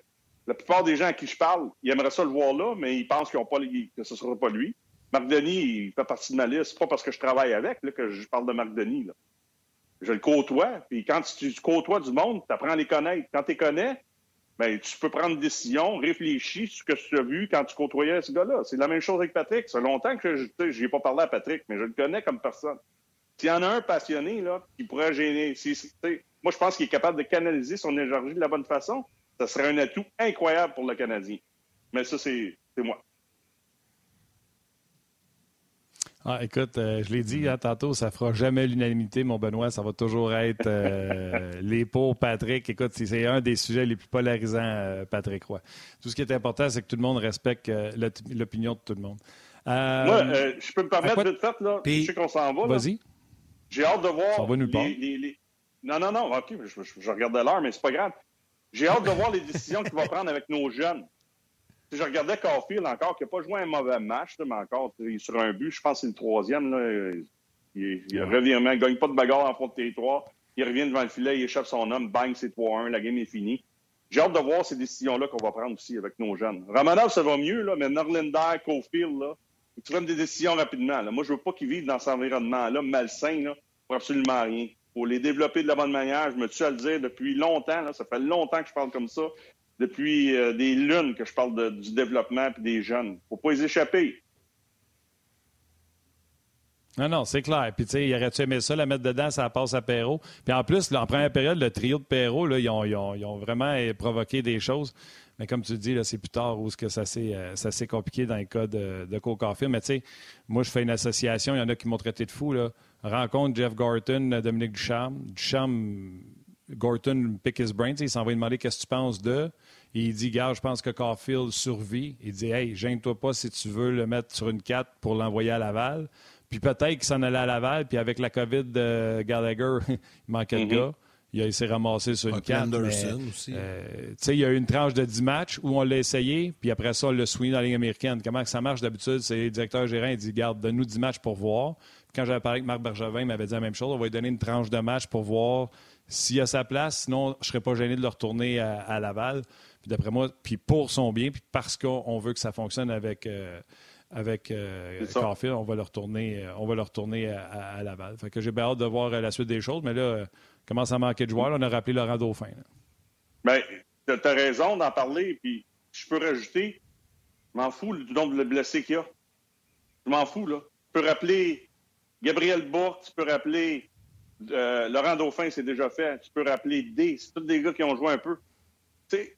la plupart des gens à qui je parle, ils aimeraient ça le voir là, mais ils pensent qu'ils ont pas, que ce sera pas lui. Marc Denis, il fait partie de ma liste. C'est pas parce que je travaille avec là, que je parle de Marc Denis. Là. Je le côtoie. Puis quand tu, côtoies du monde, tu apprends à les connaître. Quand tu les connais, ben, tu peux prendre une décision, réfléchir sur ce que tu as vu quand tu côtoyais ce gars-là. C'est la même chose avec Patrick. Fait longtemps que je n'ai pas parlé à Patrick, mais je le connais comme personne. S'il y en a un passionné là, qui pourrait gêner, moi je pense qu'il est capable de canaliser son énergie de la bonne façon. Ça serait un atout incroyable pour le Canadien. Mais ça, c'est moi. Ah, écoute, euh, je l'ai dit hein, tantôt, ça fera jamais l'unanimité, mon Benoît. Ça va toujours être euh, les pour Patrick. Écoute, c'est un des sujets les plus polarisants, euh, Patrick Roy. Tout ce qui est important, c'est que tout le monde respecte l'opinion de tout le monde. Moi, je peux me permettre de faire, là. je sais qu'on s'en va. Vas-y. J'ai hâte de voir. Va nulle part. Non, non, non. OK, je, je, je regardais l'heure, mais c'est pas grave. J'ai hâte de voir les décisions qu'il va prendre avec nos jeunes je regardais Caulfield encore, qui n'a pas joué un mauvais match, mais encore, il est sur un but, je pense que c'est le troisième. Là, il, il revient, il ne gagne pas de bagarre en fond de territoire. Il revient devant le filet, il échappe son homme, bang, c'est 3-1, la game est finie. J'ai hâte de voir ces décisions-là qu'on va prendre aussi avec nos jeunes. Romanov, ça va mieux, là, mais Norlinder, Caulfield, là, ils prennent des décisions rapidement. Là. Moi, je veux pas qu'ils vivent dans cet environnement-là malsain là, pour absolument rien. Pour les développer de la bonne manière, je me tue à le dire depuis longtemps. Ça fait longtemps que je parle comme ça depuis euh, des lunes que je parle du développement et des jeunes. faut pas les échapper. Non, non, c'est clair. Puis, tu sais, il aurait-tu aimé ça, la mettre dedans, ça passe à Perrault? Puis, en plus, en première période, le trio de Perrault, là, ils, ont, vraiment provoqué des choses. Mais comme tu dis, c'est plus tard où que ça s'est, euh, ça s'est compliqué dans le cas de, de Coca Mais tu sais, moi, je fais une association. Il y en a qui m'ont traité de fou. Là. Rencontre Jeff Gorton, Dominique Ducharme. Ducharme, Gorton pick his brain. Il s'en va demander qu'est-ce que tu penses de. il dit, gars, je pense que Caulfield survit. Il dit, hey, gêne-toi pas si tu veux le mettre sur une 4 pour l'envoyer à Laval. Puis peut-être qu'il s'en allait à Laval, puis avec la COVID de Gallagher, il manquait de mm-hmm. gars. Il s'est ramassé sur une 4. aussi. Euh, il y a eu une tranche de 10 matchs où on l'a essayé, puis après ça, on l'a soigné dans la Ligue américaine. Comment ça marche d'habitude? C'est le directeur gérant, il dit, garde, donne-nous 10 matchs pour voir. Quand j'avais parlé avec Marc Bergevin, il m'avait dit la même chose. On va lui donner une tranche de match pour voir s'il a sa place. Sinon, je ne serais pas gêné de le retourner à Laval. Puis d'après moi, puis pour son bien, puis parce qu'on veut que ça fonctionne avec, euh, avec euh, on va le retourner, euh, on va le retourner à, Laval. Fait que j'ai bien hâte de voir la suite des choses, mais là, commence à manquer de joueurs. on a rappelé Laurent Dauphin. Bien, tu as raison d'en parler, puis je peux rajouter, je m'en fous du nombre de blessés qu'il y a. Je m'en fous, là. Tu peux rappeler Gabriel Bourque, tu peux rappeler Laurent Dauphin, c'est déjà fait. Tu peux rappeler D. C'est tous des gars qui ont joué un peu. Tu sais,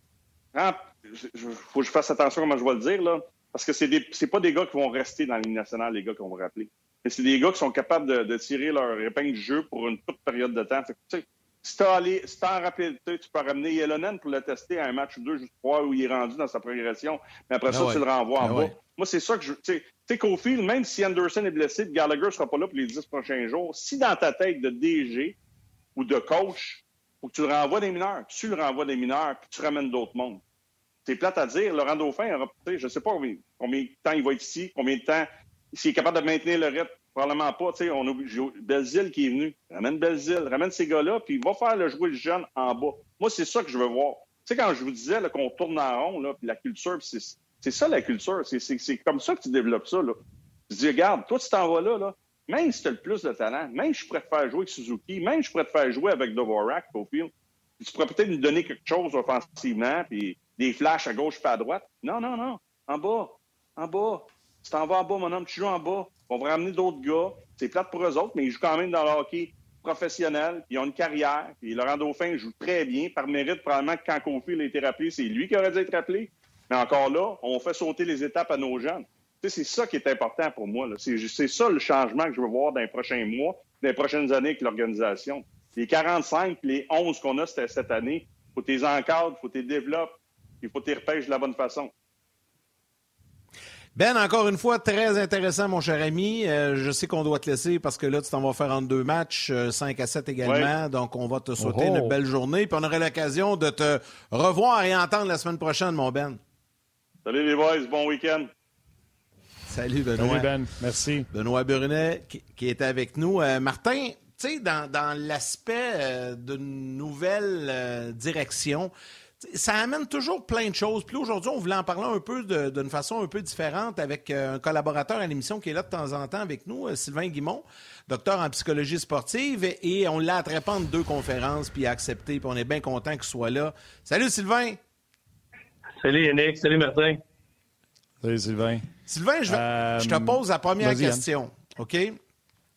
faut que je fasse attention comment je vais le dire, là, parce que c'est n'est pas des gars qui vont rester dans la Ligue nationale, les gars qu'on va rappeler. Mais c'est des gars qui sont capables de, tirer leur épingle du jeu pour une courte période de temps. Si tu as en rapidité, tu peux ramener Yelonen pour le tester à un match ou deux, juste pour voir où il est rendu dans sa progression. Mais après ah ça, tu le renvoies en ah bas. Moi, c'est ça que je. Tu sais, Cofield, même si Anderson est blessé, Gallagher ne sera pas là pour les dix prochains jours, si dans ta tête de DG ou de coach, faut que tu le renvoies des mineurs. Tu le renvoies des mineurs, puis tu ramènes d'autres mondes. C'est plate à dire. Laurent Dauphin, je ne sais pas combien, de temps il va être ici, combien de temps, s'il est capable de maintenir le rythme. Probablement pas. On a Belzile qui est venu. Ramène Belzile, ramène ces gars-là, puis va faire le jouer le jeune en bas. Moi, c'est ça que je veux voir. Tu sais, quand je vous disais qu'on tourne en rond, là, puis la culture, c'est ça la culture. C'est comme ça que tu développes ça. Là. Je dis, regarde, toi, tu t'en vas là. Même si tu as le plus de talent, même si je pourrais te faire jouer avec Suzuki, même si je pourrais te faire jouer avec Dvorak au field, tu pourrais peut-être nous donner quelque chose offensivement, puis des flashs à gauche et à droite. Non, non, non. En bas. En bas. Tu t'en vas en bas, mon homme, tu joues en bas. On va ramener d'autres gars. C'est plate pour eux autres, mais ils jouent quand même dans le hockey professionnel, ils ont une carrière, puis Laurent Dauphin joue très bien, par mérite, probablement que quand Kofi a été rappelé, c'est lui qui aurait dû être rappelé. Mais encore là, on fait sauter les étapes à nos jeunes c'est ça qui est important pour moi. C'est ça le changement que je veux voir dans les prochains mois, dans les prochaines années avec l'organisation. Les 45, les 11 qu'on a cette année, il faut que tu les encadres, il faut que tu les développes, il faut que tu les repêches de la bonne façon. Ben, encore une fois, très intéressant, mon cher ami. Euh, je sais qu'on doit te laisser parce que là, tu t'en vas faire en deux matchs, 5 euh, à 7 également. Donc, on va te souhaiter une belle journée. Puis on aurait l'occasion de te revoir et entendre la semaine prochaine, mon Ben. Salut les boys, bon week-end. Salut Benoît. Salut Ben, merci. Benoît Brunet qui, est avec nous. Euh, Martin, tu sais, dans, l'aspect euh, de nouvelle euh, direction, ça amène toujours plein de choses. Puis aujourd'hui, on voulait en parler un peu d'une façon un peu différente avec euh, un collaborateur à l'émission qui est là de temps en temps avec nous, euh, Sylvain Guimont, docteur en psychologie sportive, et on l'a attrapé en deux conférences, puis il a accepté, puis on est bien content qu'il soit là. Salut Sylvain! Salut Yannick, salut Martin. Salut Sylvain. Sylvain, je, je te pose la première question, OK?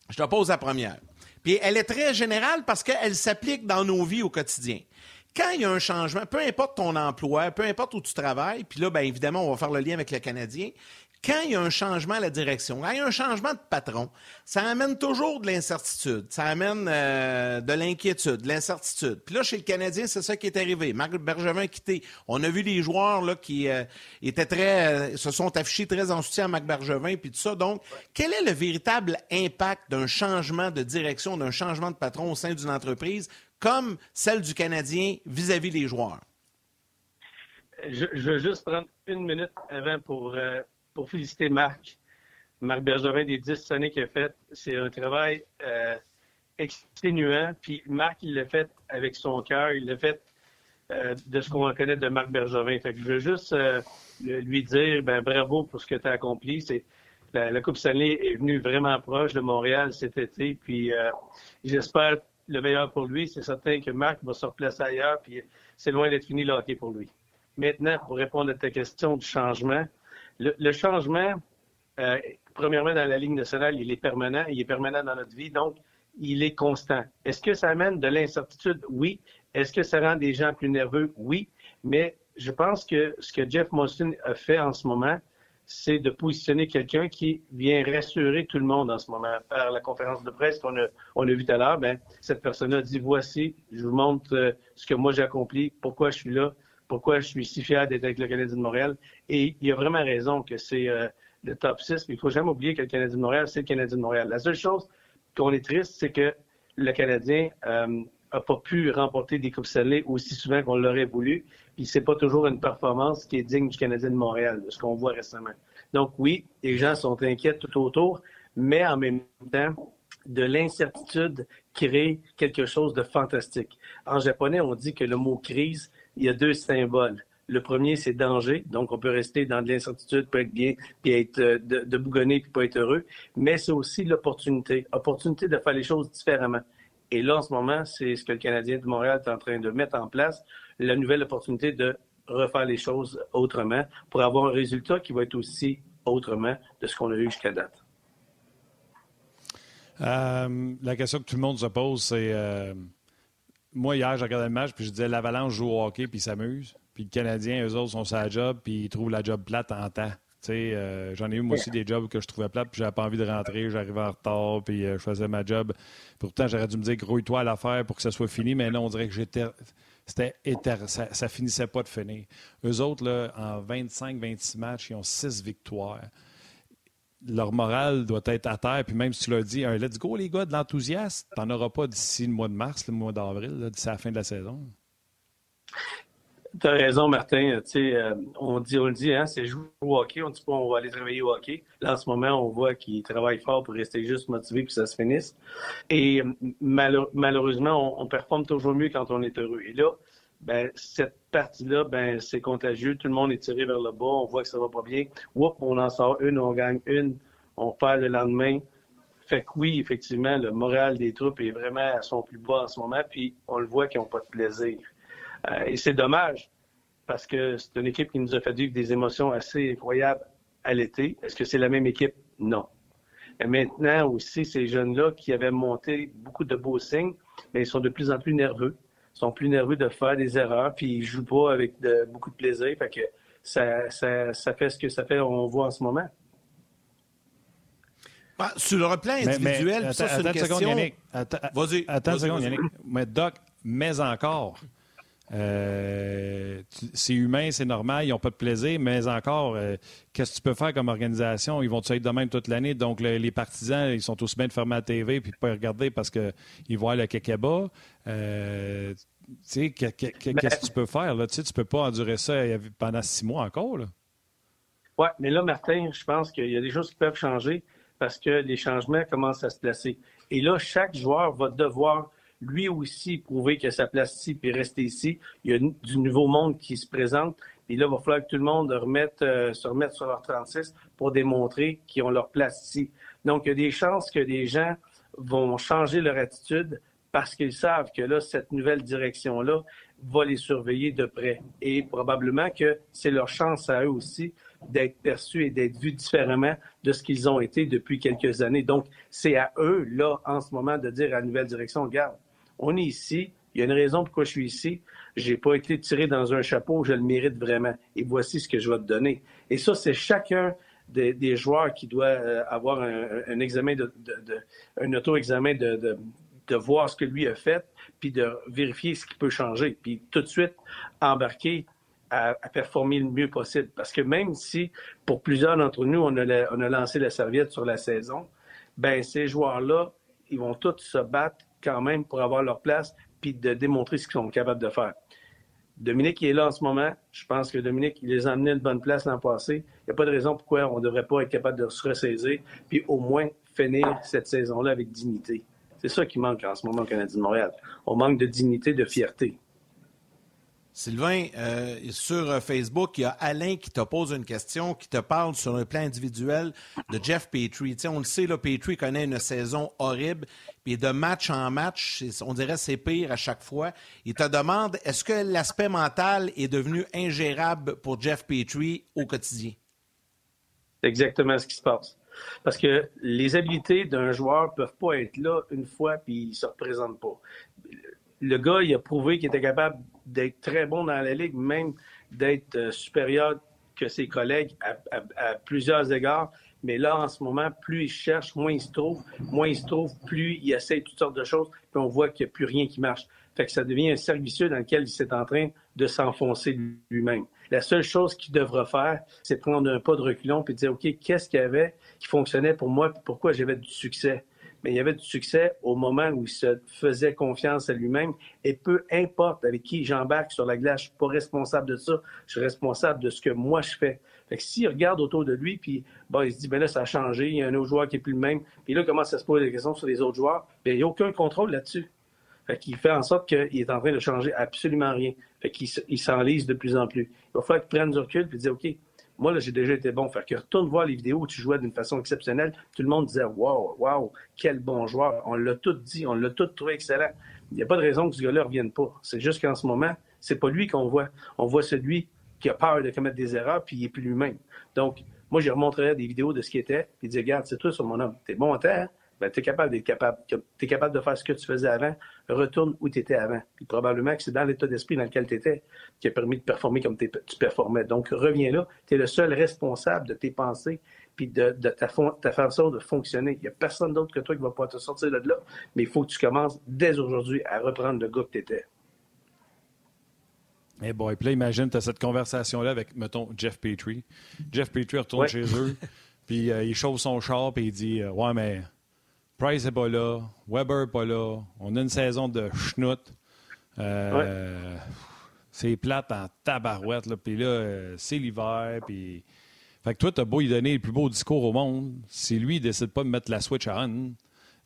Je te pose la première. Puis elle est très générale parce qu'elle s'applique dans nos vies au quotidien quand il y a un changement, peu importe ton emploi, peu importe où tu travailles, puis là, bien évidemment, on va faire le lien avec le Canadien, quand il y a un changement à la direction, quand il y a un changement de patron, ça amène toujours de l'incertitude, ça amène euh, de l'inquiétude, de l'incertitude. Puis là, chez le Canadien, c'est ça qui est arrivé. Marc Bergevin a quitté. On a vu les joueurs qui euh, étaient très, euh, se sont affichés très en soutien à Marc Bergevin, puis tout ça. Donc, quel est le véritable impact d'un changement de direction, d'un changement de patron au sein d'une entreprise comme celle du Canadien vis-à-vis des joueurs? Je, veux juste prendre une minute avant pour, euh, pour féliciter Marc. Marc Bergerin des dix années qu'il a fait. C'est un travail euh, exténuant. Puis Marc, il l'a fait avec son cœur. Il l'a fait euh, de ce qu'on connaît de Marc Bergerin. Fait que je veux juste lui dire ben, bravo pour ce que tu as accompli. C'est, la, Coupe Stanley est venue vraiment proche de Montréal cet été. Puis j'espère le meilleur pour lui. C'est certain que Marc va se replacer ailleurs, puis c'est loin d'être fini le hockey pour lui. Maintenant, pour répondre à ta question du changement, le, changement, euh, premièrement, dans la Ligue nationale, il est permanent, il est permanent dans notre vie, donc il est constant. Est-ce que ça amène de l'incertitude? Oui. Est-ce que ça rend des gens plus nerveux? Oui. Mais je pense que ce que Jeff Molson a fait en ce moment, c'est de positionner quelqu'un qui vient rassurer tout le monde en ce moment. Par la conférence de presse qu'on a, on a vue tout à l'heure, ben, cette personne a dit, voici, je vous montre euh, ce que moi j'ai accompli, pourquoi je suis là, pourquoi je suis si fier d'être avec le Canadien de Montréal. Et il a vraiment raison que c'est euh, le top 6, mais il faut jamais oublier que le Canadien de Montréal, c'est le Canadien de Montréal. La seule chose qu'on est triste, c'est que le Canadien euh, a pas pu remporter des Coupes Stanley aussi souvent qu'on l'aurait voulu. Puis c'est pas toujours une performance qui est digne du Canadien de Montréal, ce qu'on voit récemment. Donc oui, les gens sont inquiets tout autour, mais en même temps, de l'incertitude crée quelque chose de fantastique. En japonais, on dit que le mot crise, il y a deux symboles. Le premier, c'est danger. Donc, on peut rester dans de l'incertitude, peut être bien, puis être euh, de, de bougonner, puis pas être heureux. Mais c'est aussi l'opportunité. Opportunité de faire les choses différemment. Et là, en ce moment, c'est ce que le Canadien de Montréal est en train de mettre en place, la nouvelle opportunité de refaire les choses autrement pour avoir un résultat qui va être aussi autrement de ce qu'on a eu jusqu'à date. Euh, la question que tout le monde se pose, c'est euh, moi, hier, j'ai regardé le match, puis je disais l'Avalanche joue au hockey, puis s'amuse. Puis le Canadien, eux autres, sont sa job, puis ils trouvent la job plate en temps. Euh, j'en ai eu moi aussi des jobs que je trouvais plates, puis j'avais pas envie de rentrer, j'arrivais en retard, puis euh, je faisais ma job. Pourtant, j'aurais dû me dire grouille-toi à l'affaire pour que ça soit fini, mais non, on dirait que j'étais. C'était ça, ça finissait pas de finir. Eux autres, là, en 25-26 matchs, ils ont 6 victoires. Leur morale doit être à terre. Puis même si tu leur dis un let's go, les gars, de l'enthousiasme, t'en auras pas d'ici le mois de mars, le mois d'avril, d'ici la fin de la saison. Tu as raison, Martin. Euh, on, dit, on le dit, hein, c'est jouer au hockey. On dit pas on va aller travailler au hockey. Là, en ce moment, on voit qu'ils travaillent fort pour rester juste motivés que ça se finisse. Et euh, malheureusement, on, performe toujours mieux quand on est heureux. Et là, ben, cette partie-là, ben, c'est contagieux. Tout le monde est tiré vers le bas. On voit que ça va pas bien. Oups, on en sort une, on gagne une, on perd le lendemain. Fait que oui, effectivement, le moral des troupes est vraiment à son plus bas en ce moment. Puis on le voit qu'ils n'ont pas de plaisir. Euh, et c'est dommage parce que c'est une équipe qui nous a fait vivre des émotions assez incroyables à l'été. Est-ce que c'est la même équipe? Non. Et maintenant aussi, ces jeunes-là qui avaient monté beaucoup de beaux signes, mais ils sont de plus en plus nerveux. Ils sont plus nerveux de faire des erreurs, puis ils jouent pas avec beaucoup de plaisir. Fait que ça, ça, fait ce que ça fait, on voit en ce moment. Ah, sur le plan individuel, ça, c'est une question... Vas-y. Attends une seconde, Yannick. Mais Doc, mais encore, euh, c'est humain, c'est normal, ils n'ont pas de plaisir, mais encore, euh, qu'est-ce que tu peux faire comme organisation? Ils vont être de même toute l'année? Donc, les partisans, ils sont aussi bien de fermer la TV et de ne pas regarder parce qu'ils voient le kekeba. Euh, tu sais, qu'est-ce que tu peux faire? Là? Tu tu peux pas endurer ça pendant six mois encore. Oui, mais là, Martin, je pense qu'il y a des choses qui peuvent changer parce que les changements commencent à se placer. Et là, chaque joueur va devoir lui aussi prouver que sa place ici puis rester ici. Il y a du nouveau monde qui se présente. Et là, il va falloir que tout le monde euh, se remette sur leur 36 pour démontrer qu'ils ont leur place ici. Donc, il y a des chances que des gens vont changer leur attitude parce qu'ils savent que là, cette nouvelle direction-là va les surveiller de près. Et probablement que c'est leur chance à eux aussi d'être perçus et d'être vus différemment de ce qu'ils ont été depuis quelques années. Donc, c'est à eux, là, en ce moment, de dire à la nouvelle direction, regarde, on est ici, il y a une raison pourquoi je suis ici. J'ai pas été tiré dans un chapeau, je le mérite vraiment. Et voici ce que je vais te donner. Et ça, c'est chacun des, joueurs qui doit euh, avoir un, examen de, un auto-examen de, de, voir ce que lui a fait, puis de vérifier ce qui peut changer, puis tout de suite embarquer à, performer le mieux possible. Parce que même si, pour plusieurs d'entre nous, on a, on a lancé la serviette sur la saison, ben ces joueurs-là, ils vont tous se battre quand même pour avoir leur place, puis de démontrer ce qu'ils sont capables de faire. Dominique il est là en ce moment. Je pense que Dominique, il les a amenés une bonne place l'an passé. Il n'y a pas de raison pourquoi on ne devrait pas être capable de se ressaisir, puis au moins finir cette saison-là avec dignité. C'est ça qui manque en ce moment au Canadien de Montréal. On manque de dignité, de fierté. Sylvain, euh, sur euh, Facebook, il y a Alain qui te pose une question, qui te parle sur le plan individuel de Jeff Petrie. on le sait, là, Petrie connaît une saison horrible, puis de match en match, on dirait c'est pire à chaque fois. Il te demande, est-ce que l'aspect mental est devenu ingérable pour Jeff Petrie au quotidien? C'est exactement ce qui se passe. Parce que les habiletés d'un joueur peuvent pas être là une fois puis il se représente pas. Le gars, il a prouvé qu'il était capable d'être très bon dans la ligue, même d'être euh, supérieur que ses collègues à, plusieurs égards. Mais là, en ce moment, plus il cherche, moins il se trouve. Moins il se trouve, plus il essaie toutes sortes de choses, puis on voit qu'il n'y a plus rien qui marche. Fait que ça devient un servicieux dans lequel il est en train de s'enfoncer lui-même. La seule chose qu'il devra faire, c'est prendre un pas de reculon puis dire, OK, qu'est-ce qu'il y avait qui fonctionnait pour moi, pourquoi j'avais du succès? Il y avait du succès au moment où il se faisait confiance à lui-même. Et peu importe avec qui j'embarque sur la glace, je suis pas responsable de ça. Je suis responsable de ce que moi je fais. S'il regarde autour de lui, puis il se dit, ben là, ça a changé, il y a un autre joueur qui est plus le même, puis là, il commence à se poser des questions sur les autres joueurs, bien, il n'y a aucun contrôle là-dessus. Fait qu'il fait en sorte qu'il est en train de changer absolument rien. Fait qu'il s'enlise de plus en plus. Il va falloir qu'il prenne du recul puis dire, OK, moi, là, j'ai déjà été bon. Fait que retourne voir les vidéos où tu jouais d'une façon exceptionnelle. Tout le monde disait Wow, wow, quel bon joueur. On l'a tout dit, on l'a tout trouvé excellent. Il n'y a pas de raison que ce gars-là ne revienne pas. C'est juste qu'en ce moment, c'est pas lui qu'on voit. On voit celui qui a peur de commettre des erreurs, puis il n'est plus lui-même. Donc, moi, je remontrerais des vidéos de ce qu'il était, puis il dit Regarde, c'est toi sur mon homme. T'es bon à terre, ben, tu es capable d'être capable. Es capable de faire ce que tu faisais avant. Retourne où tu étais avant. Puis probablement que c'est dans l'état d'esprit dans lequel tu étais qui a permis de performer comme tu performais. Donc, reviens là. Tu es le seul responsable de tes pensées puis de, ta, ta, façon de fonctionner. Il n'y a personne d'autre que toi qui va pouvoir te sortir de là. Mais il faut que tu commences dès aujourd'hui à reprendre le gars que tu étais. Eh boy, puis là, imagine, tu as cette conversation-là avec, mettons, Jeff Petrie. Jeff Petrie retourne chez eux, puis euh, il chauffe son char, puis il dit euh, Ouais, mais Price n'est pas là, Weber n'est pas là. On a une saison de schnout. Euh, c'est plate en tabarouette. Là. Puis là, euh, c'est l'hiver. Puis... Fait que toi, tu as beau lui donner le plus beau discours au monde. Si lui, il décide pas de mettre la switch on,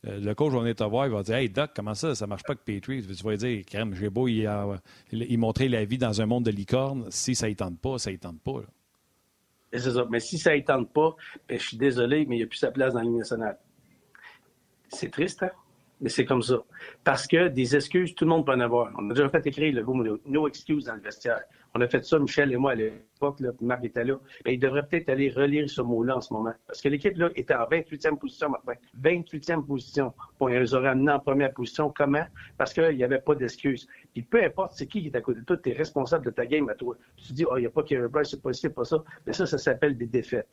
euh, le coach va venir te voir, il va dire Hey Doc, comment ça, ça marche pas avec Patriot? Tu vas dire Crème, j'ai beau il, il, montrer la vie dans un monde de licorne. Si ça ne tente pas, ça ne tente pas. C'est ça. Mais si ça ne tente pas, ben, je suis désolé, mais il n'y a plus sa place dans la ligne nationale. C'est triste, hein? Mais c'est comme ça. Parce que des excuses, tout le monde peut en avoir. On a déjà fait écrire le mot No excuse dans le vestiaire. On a fait ça, Michel et moi, à l'époque, Marc était là. Mais il devrait peut-être aller relire ce mot-là en ce moment. Parce que l'équipe, là, était en 28e position, Martin. 28e position. Bon, ils les auraient amenés en première position. Comment? Parce qu'il n'y avait pas d'excuses. Puis peu importe c'est qui qui est à côté de toi, tu es responsable de ta game à toi. Tu te dis, oh, il n'y a pas Kerry Bryce, c'est c'est pas ça. Mais ça, ça s'appelle des défaites.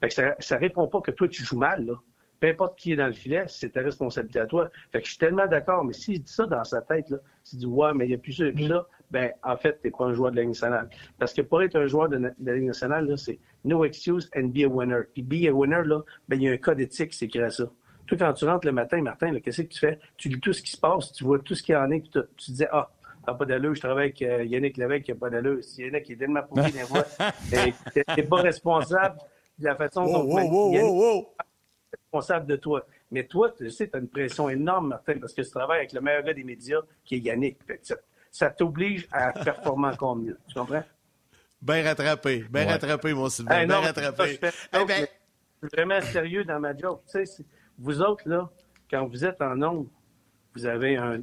Fait que ça, ça répond pas que toi, tu joues mal, là peu importe qui est dans le filet, c'est ta responsabilité à toi. Fait que je suis tellement d'accord, mais s'il dit ça dans sa tête, là, s'il dit Ouais, mais il n'y a plus ça, il plus ça, ben en fait, tu n'es pas un joueur de la Ligue nationale. Parce que pour être un joueur de, la Ligue nationale, c'est no excuse and be a winner. Puis be a winner, là, ben il y a un code éthique, c'est écrit ça. Toi, quand tu rentres le matin, Martin, qu'est-ce que tu fais? Tu lis tout ce qui se passe, tu vois tout ce qui en est, puis tu, tu dis Ah, t'as pas d'allure, je travaille avec euh, Yannick Lévesque qui n'a pas d'allure. Si Yannick est tellement pourri des voix, t'es pas responsable de la façon dont. Wow, wow, wow, responsable de toi. Mais toi, tu sais, tu as une pression énorme, Martin, parce que tu travailles avec le meilleur gars des médias, qui est Yannick. ça, t'oblige à performer encore mieux. Tu comprends? Bien rattrapé. Bien rattrapé, mon Sylvain. bien rattrapé. Eh ben... Je suis vraiment sérieux dans ma job. Tu sais, vous autres, là, quand vous êtes en nombre, vous avez un,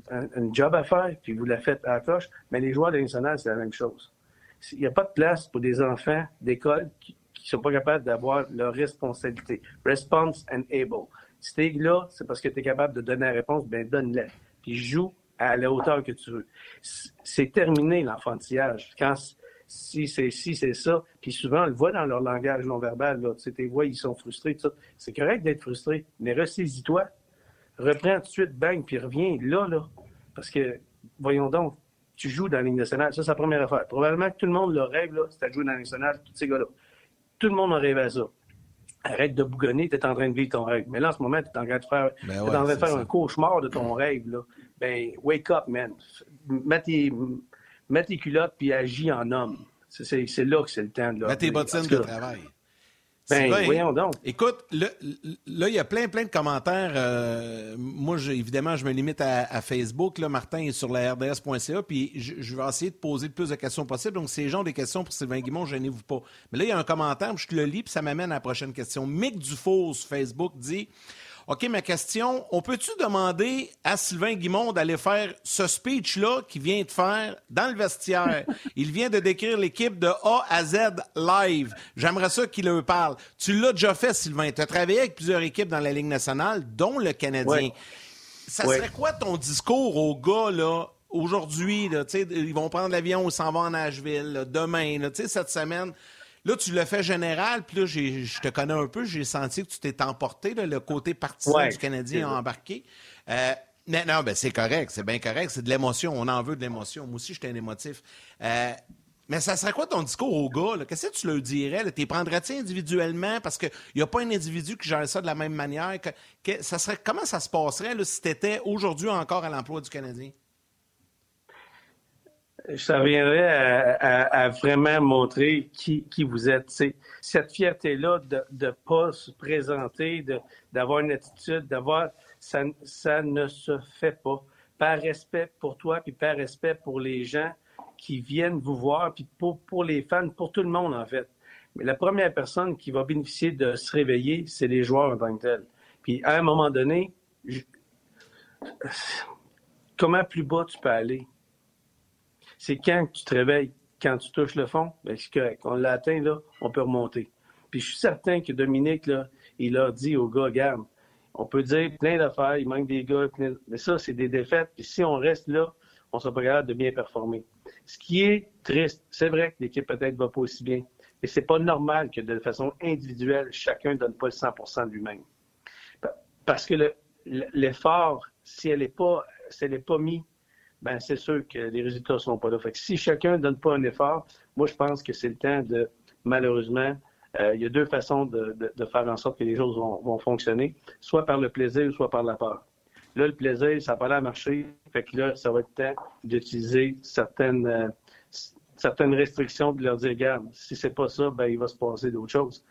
job à faire, puis vous la faites à la coche, mais les joueurs de c'est la même chose. Il n'y a pas de place pour des enfants d'école qui ne sont pas capables d'avoir leur responsabilité. Response and able. Si t'es là, c'est parce que tu es capable de donner la réponse, bien donne-la. Puis joue à la hauteur que tu veux. C'est terminé l'enfantillage. Quand si c'est si c'est ça, puis souvent on le voit dans leur langage non verbal, tu sais, tes voix, ils sont frustrés, tout ça. C'est correct d'être frustré, mais ressaisis-toi, reprends tout de suite, bang, puis reviens là, là. Parce que, voyons donc, tu joues dans la Ligue nationale. Ça, c'est la première affaire. Probablement que tout le monde le rêve, là, c'est à jouer dans la Ligue nationale, tous ces gars-là. Tout le monde en rêve à ça. Arrête de bougonner, tu es en train de vivre ton rêve. Mais là, en ce moment, tu es en train de faire, ben en train de faire un cauchemar de ton rêve. Là. Ben, wake up, man. Mets tes, mets tes culottes puis agis en homme. C'est là que c'est le temps. de Mets tes bottines de travail. Ben, voyons donc. Écoute, là, il y a plein, plein de commentaires. Euh, moi, évidemment, je me limite à, Facebook. Là, Martin est sur la RDS.ca, puis je, vais essayer de poser le plus de questions possible. Donc, ces gens des questions pour Sylvain Guimond, gênez-vous pas. Mais là, il y a un commentaire, je te le lis, puis ça m'amène à la prochaine question. Mick Dufour sur Facebook dit OK, ma question, on peut-tu demander à Sylvain Guimond d'aller faire ce speech-là qu'il vient de faire dans le vestiaire? Il vient de décrire l'équipe de A à Z live. J'aimerais ça qu'il leur parle. Tu l'as déjà fait, Sylvain. Tu as travaillé avec plusieurs équipes dans la Ligue nationale, dont le Canadien. Ça serait quoi ton discours aux gars, là, aujourd'hui, ils vont prendre l'avion, ils s'en vont en Nashville, demain, cette semaine. Là, tu le fais général, puis là, je te connais un peu, j'ai senti que tu t'es emporté, le côté partisan du Canadien a embarqué. Euh, mais non, ben c'est correct, c'est bien correct, c'est de l'émotion, on en veut de l'émotion. Moi aussi, j'étais un émotif. Euh, mais ça serait quoi ton discours aux gars? Qu'est-ce que tu leur dirais? T'es prendrais-tu individuellement? Parce qu'il n'y a pas un individu qui gère ça de la même manière. Que, ça serait, comment ça se passerait là, si tu étais aujourd'hui encore à l'emploi du Canadien? Ça viendrait à, vraiment montrer qui, qui vous êtes. cette fierté-là de ne pas se présenter, d'avoir une attitude, d'avoir, ça, ça ne se fait pas. Par respect pour toi, puis par respect pour les gens qui viennent vous voir, puis pour, pour les fans, pour tout le monde, en fait. Mais la première personne qui va bénéficier de se réveiller, c'est les joueurs en tant que tels. Puis à un moment donné, comment plus bas tu peux aller? C'est quand tu te réveilles, quand tu touches le fond, ben c'est correct. On l'a atteint, là, on peut remonter. Puis je suis certain que Dominique, là, il a dit aux gars, garde, on peut dire plein d'affaires, il manque des gars, mais ça, c'est des défaites. Puis si on reste là, on sera pas capable de bien performer. Ce qui est triste, c'est vrai que l'équipe peut-être va pas aussi bien, mais c'est pas normal que de façon individuelle, chacun ne donne pas le 100% de lui-même. Parce que l'effort, si elle n'est pas, si elle n'est pas mis ben c'est sûr que les résultats ne seront pas là. Fait que si chacun ne donne pas un effort, moi, je pense que c'est le temps de, malheureusement, euh, il y a deux façons de, faire en sorte que les choses vont, fonctionner, soit par le plaisir, soit par la peur. Là, le plaisir, ça n'a pas l'air marcher. Fait que là, ça va être temps d'utiliser certaines, euh, certaines restrictions, de leur dire, regarde, si c'est pas ça, ben, il va se passer d'autres choses.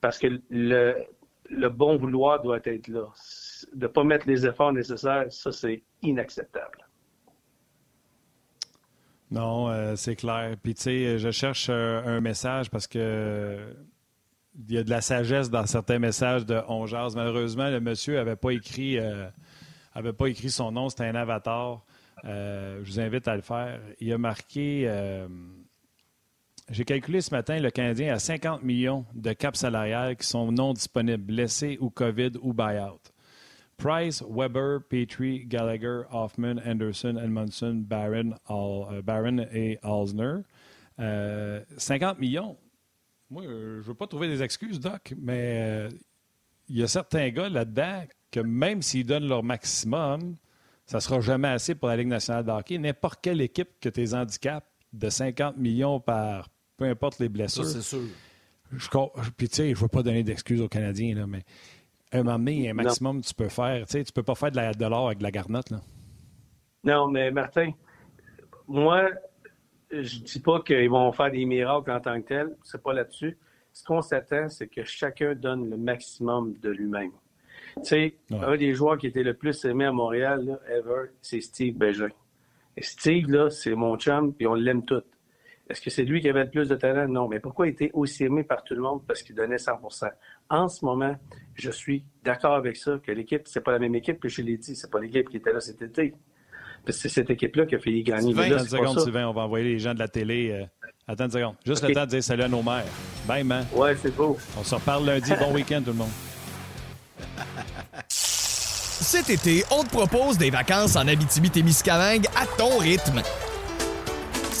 Parce que le, le bon vouloir doit être là. De ne pas mettre les efforts nécessaires, ça, c'est inacceptable. Non, euh, c'est clair. Puis, tu sais, je cherche euh, un message parce que il y a de la sagesse dans certains messages de On Malheureusement, le monsieur n'avait pas écrit euh, avait pas écrit son nom, c'était un avatar. je vous invite à le faire. Il a marqué J'ai calculé ce matin, le Canadien a 50 millions de caps salariales qui sont non disponibles, blessés ou COVID ou buyout. Price, Weber, Petrie, Gallagher, Hoffman, Anderson, Edmondson, Barron, euh, Barron et Alsner. 50 euh, millions. Moi, je ne veux pas trouver des excuses, Doc, mais il y a certains gars là-dedans que même s'ils donnent leur maximum, ça ne sera jamais assez pour la Ligue nationale de hockey. N'importe quelle équipe que tes handicaps de 50 millions par peu importe les blessures. C'est sûr. Je, puis, tu sais, je ne veux pas donner d'excuses aux Canadiens, là, mais un moment donné, un maximum tu peux faire. Tu sais, tu peux pas faire de, l'or avec de la garnotte. Là. Non, mais Martin, moi, je dis pas qu'ils vont faire des miracles en tant que tel. C'est pas là-dessus. Ce qu'on s'attend, c'est que chacun donne le maximum de lui-même. Tu sais, Ouais. un des joueurs qui était le plus aimé à Montréal, là, ever, c'est Steve Bégin. Et Steve, là, c'est mon chum, puis on l'aime tout. Est-ce que c'est lui qui avait le plus de talent? Non. Mais pourquoi il était aussi aimé par tout le monde? Parce qu'il donnait 100% En ce moment, je suis d'accord avec ça, que l'équipe, c'est pas la même équipe que je l'ai dit. C'est pas l'équipe qui était là cet été. C'est cette équipe-là qui a fait gagner. Sylvain, là, attends une c'est pas seconde, ça. Sylvain, on va envoyer les gens de la télé. euh, Attends une seconde. Juste le temps de dire salut à nos mères. Bye, man. Ouais, c'est beau. On se reparle lundi. Bon week-end, tout le monde. Cet été, on te propose des vacances en Abitibi-Témiscamingue à ton rythme.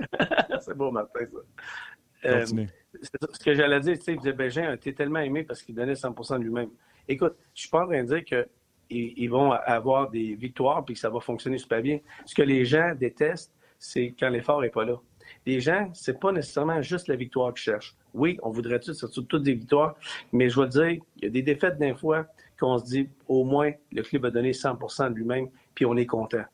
c'est beau, Martin, ça. Euh, ça. ce que j'allais dire, tu sais, il disait, Bégin a été tellement aimé parce qu'il donnait 100% de lui-même. Écoute, je suis pas en train de dire que ils vont avoir des victoires puis que ça va fonctionner super bien. Ce que les gens détestent, c'est quand l'effort est pas là. Les gens, c'est pas nécessairement juste la victoire qu'ils cherchent. Oui, on voudrait tout, surtout toutes des victoires, mais je veux dire, il y a des défaites d'un fois qu'on se dit, au moins, le club a donné 100% de lui-même, puis on est content.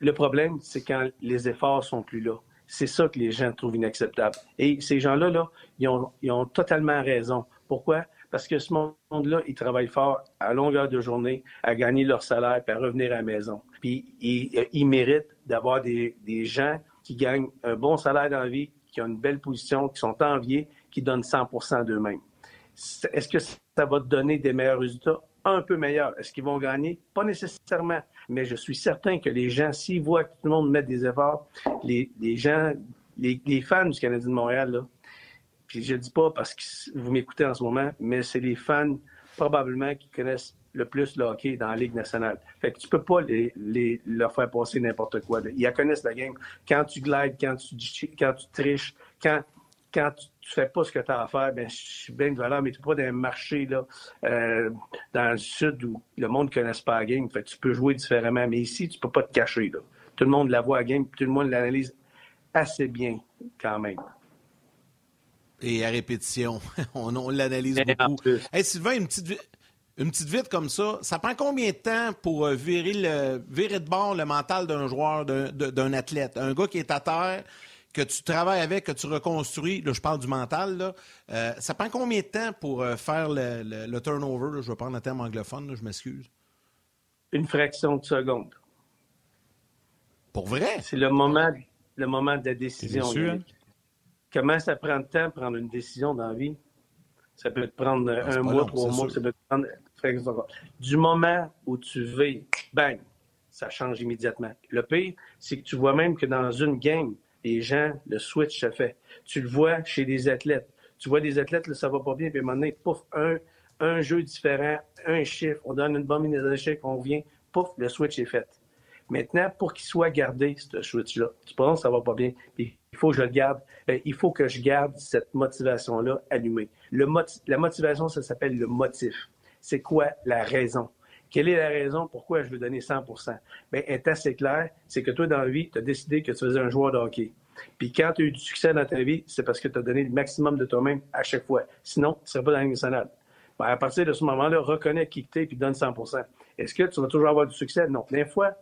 Le problème, c'est quand les efforts sont plus là. C'est ça que les gens trouvent inacceptable. Et ces gens-là, là, ils, ont, ils ont totalement raison. Pourquoi? Parce que ce monde-là, ils travaillent fort à longueur de journée à gagner leur salaire puis à revenir à la maison. Puis ils, ils méritent d'avoir des, des gens qui gagnent un bon salaire dans la vie, qui ont une belle position, qui sont enviés, qui donnent 100 d'eux-mêmes. Est-ce que ça va te donner des meilleurs résultats? Un peu meilleurs. Est-ce qu'ils vont gagner? Pas nécessairement. Mais je suis certain que les gens, s'ils voient que tout le monde met des efforts, les, les gens, les, les fans du Canadien de Montréal, là, puis je dis pas parce que vous m'écoutez en ce moment, mais c'est les fans probablement qui connaissent le plus le hockey dans la Ligue nationale. Fait que tu peux pas les, les- leur faire passer n'importe quoi. Ils connaissent la game. Quand tu glides, quand tu, quand tu triches, quand, quand tu, tu fais pas ce que tu as à faire, ben, je suis bien de valeur, mais tu pas dans un marché là, euh, dans le sud où le monde ne connaisse pas la game. Fait tu peux jouer différemment. Mais ici, tu peux pas te cacher. Là. Tout le monde la voit à la game, tout le monde l'analyse assez bien quand même. Et à répétition, on, on l'analyse beaucoup. Hey, Sylvain, une petite, une petite vite comme ça, ça prend combien de temps pour euh, virer, le, virer de bord le mental d'un joueur, d'un athlète? Un gars qui est à terre, que tu travailles avec, que tu reconstruis, là, je parle du mental, là, euh, ça prend combien de temps pour euh, faire le, le- le turnover? là? je vais prendre le terme anglophone, là, je m'excuse. Une fraction de seconde. Pour vrai? C'est le moment, le moment de la décision. déçu, Yannick. Comment ça prend de temps prendre une décision dans la vie? Ça peut te prendre Ah, c'est un mois, long, trois mois, sûr. ça peut te prendre une fraction de seconde. Du moment où tu veux, bang, ça change immédiatement. Le pire, c'est que tu vois même que dans une game, les gens, le switch se fait. Tu le vois chez des athlètes. Tu vois des athlètes, là, ça va pas bien, puis à un moment donné, pouf, un, un jeu différent, un chiffre, on donne une mise d'échec, on vient, pouf, le switch est fait. Maintenant, pour qu'il soit gardé, ce switch-là, tu penses que ça va pas bien, puis il faut que je le garde, ben, il faut que je garde cette motivation-là allumée. La motivation, ça s'appelle le motif. C'est quoi la raison? Quelle est la raison pourquoi je veux donner 100% Bien, est assez clair, c'est que toi, dans la vie, tu as décidé que tu faisais un joueur de hockey. Puis quand tu as eu du succès dans ta vie, c'est parce que tu as donné le maximum de toi-même à chaque fois. Sinon, tu ne serais pas dans la nationale. Ben, à partir de ce moment-là, reconnais qui tu es puis donne 100% Est-ce que tu vas toujours avoir du succès? Non. Des fois,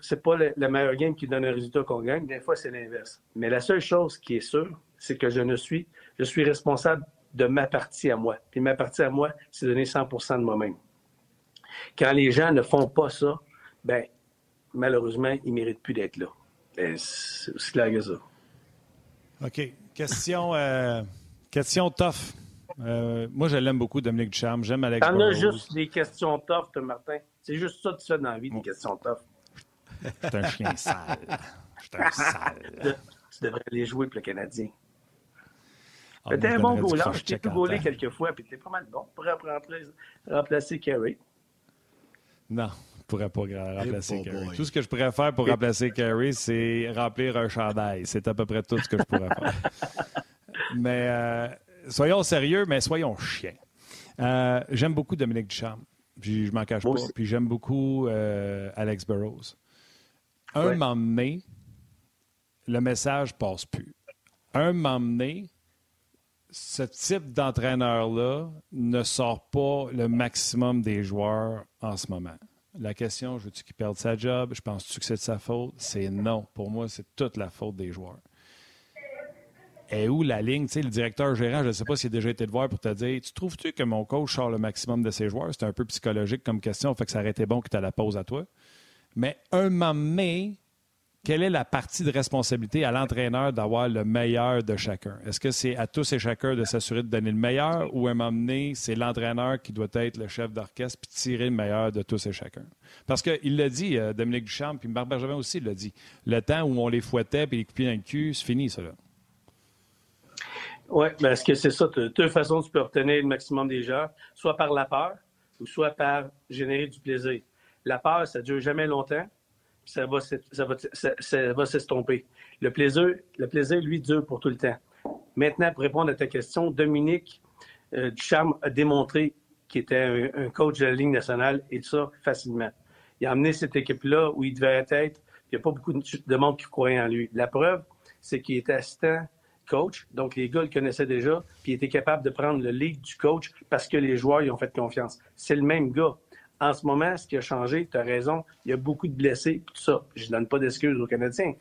c'est pas le, le meilleur game qui donne un résultat qu'on gagne. Des fois, c'est l'inverse. Mais la seule chose qui est sûre, c'est que je ne suis, je suis responsable de ma partie à moi. Puis ma partie à moi, c'est donner 100% de moi-même. Quand les gens ne font pas ça, ben malheureusement, ils méritent plus d'être là. Ben, c'est aussi clair que ça. OK. Question, euh, question tough. Euh, moi, je l'aime beaucoup, Dominique Ducharme. J'aime Alex T'en as Burrows. juste des questions tough, Martin. C'est juste ça tu fais dans la vie, des questions tough. C'est un chien sale. C'est un sale. Tu devrais aller jouer pour le Canadien. Ah, t'es un bon goaler. croche Je t'ai check pu temps. quelques fois, puis t'es pas mal bon pour remplacer, remplacer Carey. Non, je pourrais pas remplacer Carey. boy. Tout ce que je pourrais faire pour remplacer Carey, c'est remplir un chandail. C'est à peu près tout ce que je pourrais faire. mais euh, soyons sérieux, mais soyons chiens. Euh, J'aime beaucoup Dominique Ducharme. Puis je m'en cache Moi pas. aussi. Puis j'aime beaucoup euh, Alex Burrows. Un Ouais. moment donné, le message passe plus. Un moment donné, ce type d'entraîneur-là ne sort pas le maximum des joueurs en ce moment. La question, je veux-tu qu'il perde sa job? Je pense-tu que c'est de sa faute? C'est non. Pour moi, c'est toute la faute des joueurs. Et où la ligne? Tu sais, le directeur gérant, je ne sais pas s'il a déjà été te voir pour te dire Tu trouves-tu que mon coach sort le maximum de ses joueurs? C'est un peu psychologique comme question, fait que ça aurait été bon que tu la pose à toi. Mais un moment donné, quelle est la partie de responsabilité à l'entraîneur d'avoir le meilleur de chacun? Est-ce que c'est à tous et chacun de s'assurer de donner le meilleur ou à un moment donné, c'est l'entraîneur qui doit être le chef d'orchestre puis tirer le meilleur de tous et chacun? Parce qu'il l'a dit, euh, Dominique Duchamp, puis Marc Bergevin aussi l'a dit. Le temps où on les fouettait puis les coupait dans le cul, c'est fini, ça. Oui, mais est-ce que c'est ça? De deux façons, tu peux obtenir le maximum des gens, soit par la peur ou soit par générer du plaisir. La peur, ça ne dure jamais longtemps, ça va, s'estomper. Le plaisir, le plaisir, lui, dure pour tout le temps. Maintenant, pour répondre à ta question, Dominique euh, Ducharme a démontré qu'il était un, coach de la Ligue nationale et ça facilement. Il a amené cette équipe-là où il devait être. Il n'y a pas beaucoup de de monde qui croyait en lui. La preuve, c'est qu'il était assistant coach, donc les gars le connaissaient déjà, puis il était capable de prendre le lead du coach parce que les joueurs lui ont fait confiance. C'est le même gars. En ce moment, ce qui a changé, tu as raison, il y a beaucoup de blessés, tout ça. Je ne donne pas d'excuses aux Canadiens.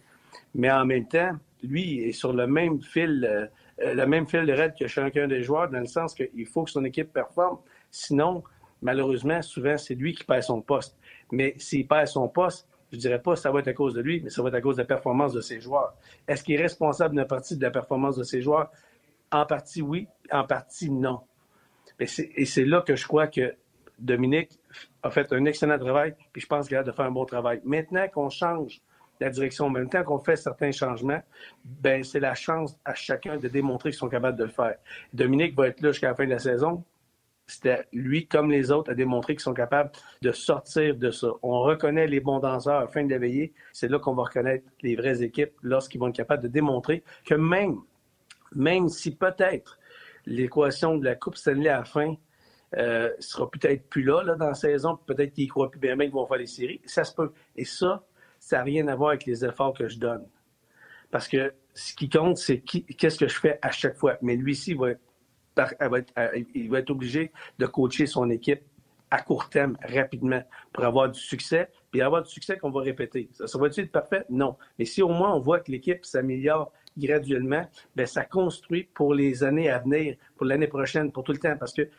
Mais en même temps, lui est sur le même fil, euh, euh, même fil de raide que chacun des joueurs, dans le sens qu'il faut que son équipe performe. Sinon, malheureusement, souvent, c'est lui qui perd son poste. Mais s'il perd son poste, je dirais pas que ça va être à cause de lui, mais ça va être à cause de la performance de ses joueurs. Est-ce qu'il est responsable d'une partie de la performance de ses joueurs? En partie, oui. En partie, non. Et c'est là que je crois que Dominique a fait un excellent travail, puis je pense qu'il a de faire un bon travail. Maintenant qu'on change la direction, en même temps qu'on fait certains changements, ben c'est la chance à chacun de démontrer qu'ils sont capables de le faire. Dominique va être là jusqu'à la fin de la saison. C'était lui, comme les autres, à démontrer qu'ils sont capables de sortir de ça. On reconnaît les bons danseurs à la fin de la veillée. C'est là qu'on va reconnaître les vraies équipes lorsqu'ils vont être capables de démontrer que même, même si peut-être l'équation de la Coupe Stanley à la fin euh, sera peut-être plus là, là dans la saison, peut-être qu'ils croient plus bien, bien qu'ils vont faire les séries. Ça se peut. Et ça, ça n'a rien à voir avec les efforts que je donne. Parce que ce qui compte, c'est qu'est-ce que je fais à chaque fois. Mais va être- elle- il va être obligé de coacher son équipe à court terme, rapidement, pour avoir du succès, puis avoir du succès qu'on va répéter. Ça, ça va-tu être parfait? Non. Mais si au moins on voit que l'équipe s'améliore graduellement, ben ça construit pour les années à venir, pour l'année prochaine, pour tout le temps. Parce que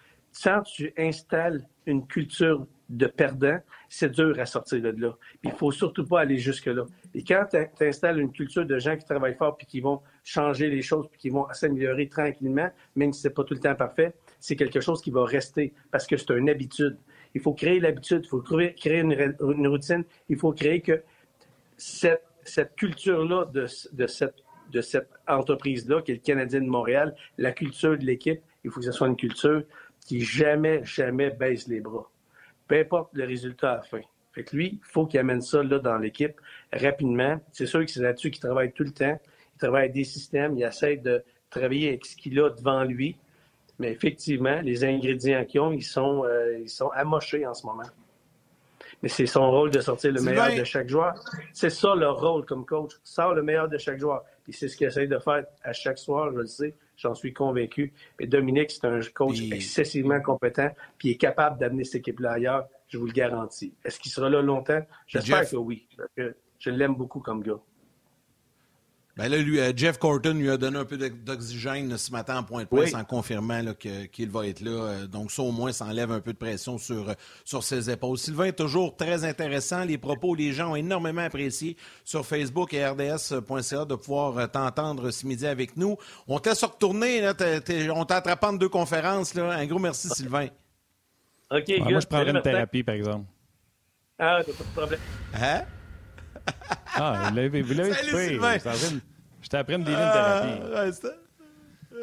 quand tu installes une culture de perdant, c'est dur à sortir de là. Puis il faut surtout pas aller jusque-là. Et quand tu installes une culture de gens qui travaillent fort puis qui vont changer les choses puis qui vont s'améliorer tranquillement, même si c'est pas tout le temps parfait, c'est quelque chose qui va rester parce que c'est une habitude. Il faut créer l'habitude, il faut créer créer une, une routine, il faut créer que cette, cette culture-là de, de cette, de cette entreprise-là, qui est le Canadien de Montréal, la culture de l'équipe, il faut que ce soit une culture qui jamais, jamais baisse les bras. Peu importe le résultat à la fin. Fait que lui, il faut qu'il amène ça là, dans l'équipe rapidement. C'est sûr que c'est là-dessus qu'il travaille tout le temps. Il travaille avec des systèmes, il essaie de travailler avec ce qu'il a devant lui. Mais effectivement, les ingrédients qu'ils ont, ils sont, euh, ils sont amochés en ce moment. Mais c'est son rôle de sortir le meilleur de chaque joueur. C'est ça leur rôle comme coach. Sort le meilleur de chaque joueur. Et c'est ce qu'il essaie de faire à chaque soir, je le sais. J'en suis convaincu. Et Dominique, c'est un coach Puis- excessivement compétent, puis il est capable d'amener cette équipe-là ailleurs, je vous le garantis. Est-ce qu'il sera là longtemps? J'espère Jeff. que oui. Je l'aime beaucoup comme gars. Ben là, lui, euh, Jeff Corton lui a donné un peu d'o- d'oxygène ce matin en point de presse Oui. en confirmant là, que- qu'il va être là. Euh, Donc ça, au moins, ça enlève un peu de pression sur, euh, sur ses épaules. Sylvain est toujours très intéressant. Les propos, les gens ont énormément apprécié sur Facebook et RDS.ca de pouvoir t'entendre ce midi avec nous. On t'a se retourner, là, on t'a attrapé en deux conférences. Là. Un gros merci, Sylvain. OK, Ouais, good. moi, je prendrais une thérapie, par exemple. Ah, t'as pas de problème. Hein? Ah, vous l'avez vous l'avez Salut, coupé. Sylvain. J'étais en train de- J'étais après me délire une Ah, ouais, c'est-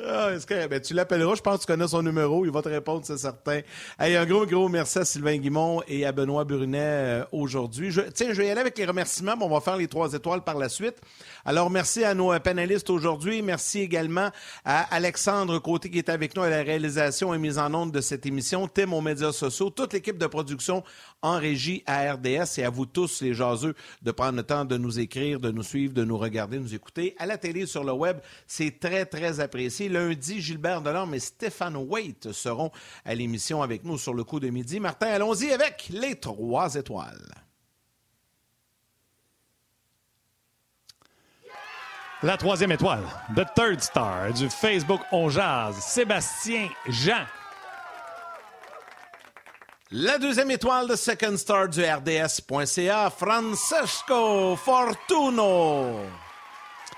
Ah, est-ce que, ben, tu l'appelleras, je pense que tu connais son numéro, il va te répondre, c'est certain. Hey, un gros, gros merci à Sylvain Guimont et à Benoît Brunet euh, aujourd'hui. Je, tiens, je vais y aller avec les remerciements, mais on va faire les trois étoiles par la suite. Alors, merci à nos panélistes aujourd'hui. Merci également à Alexandre Côté qui est avec nous à la réalisation et mise en onde de cette émission, Tim aux médias sociaux, toute l'équipe de production en régie à RDS et à vous tous, les jaseux, de prendre le temps de nous écrire, de nous suivre, de nous regarder, nous écouter. À la télé, sur le web, c'est très, très apprécié. Lundi, Gilbert Delorme et Stéphane Waite seront à l'émission avec nous sur le coup de midi. Martin, allons-y avec les trois étoiles. La troisième étoile, The Third Star du Facebook On Jazz, Sébastien Jean. La deuxième étoile de Second Star du RDS.ca, Francesco Fortuno.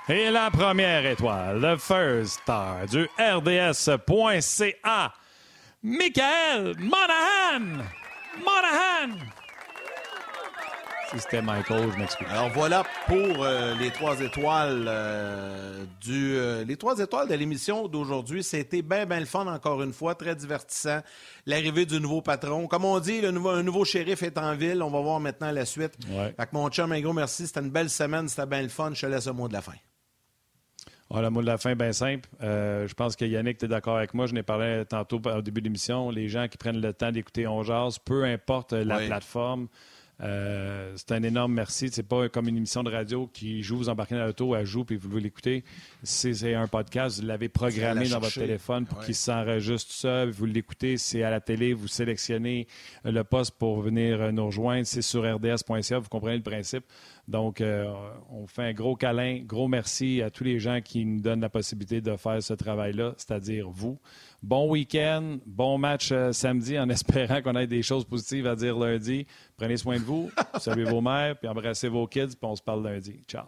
Et la première étoile, The First Star du RDS.ca, Michael Monahan. Monahan. Si c'était Michael, je m'excuse. Alors voilà pour euh, les trois étoiles euh, du euh, les trois étoiles de l'émission d'aujourd'hui. C'était bien bien le fun encore une fois, très divertissant. L'arrivée du nouveau patron, comme on dit, le nouveau un nouveau shérif est en ville. On va voir maintenant la suite. Ouais. Fait que mon chum, un gros merci. C'était une belle semaine, c'était bien le fun. Je te laisse le mot de la fin. Ah, le mot de la fin, bien simple. Euh, je pense que Yannick, tu es d'accord avec moi. Je n'ai parlé tantôt au début de l'émission. Les gens qui prennent le temps d'écouter On Jazz, peu importe la Oui. plateforme, euh, c'est un énorme merci. C'est pas comme une émission de radio qui joue, vous embarquez dans l'auto, elle joue, puis vous voulez l'écouter. C'est un podcast, vous l'avez programmé dans votre téléphone pour Ouais. qu'il s'enregistre tout seul. Vous l'écoutez, c'est à la télé, vous sélectionnez le poste pour venir euh, nous rejoindre. C'est sur rds.ca, vous comprenez le principe. Donc, euh, on fait un gros câlin, gros merci à tous les gens qui nous donnent la possibilité de faire ce travail-là, c'est-à-dire vous. Bon week-end, bon match euh, samedi en espérant qu'on ait des choses positives à dire lundi. Prenez soin de vous, saluez vos mères, puis embrassez vos kids, puis on se parle lundi. Ciao.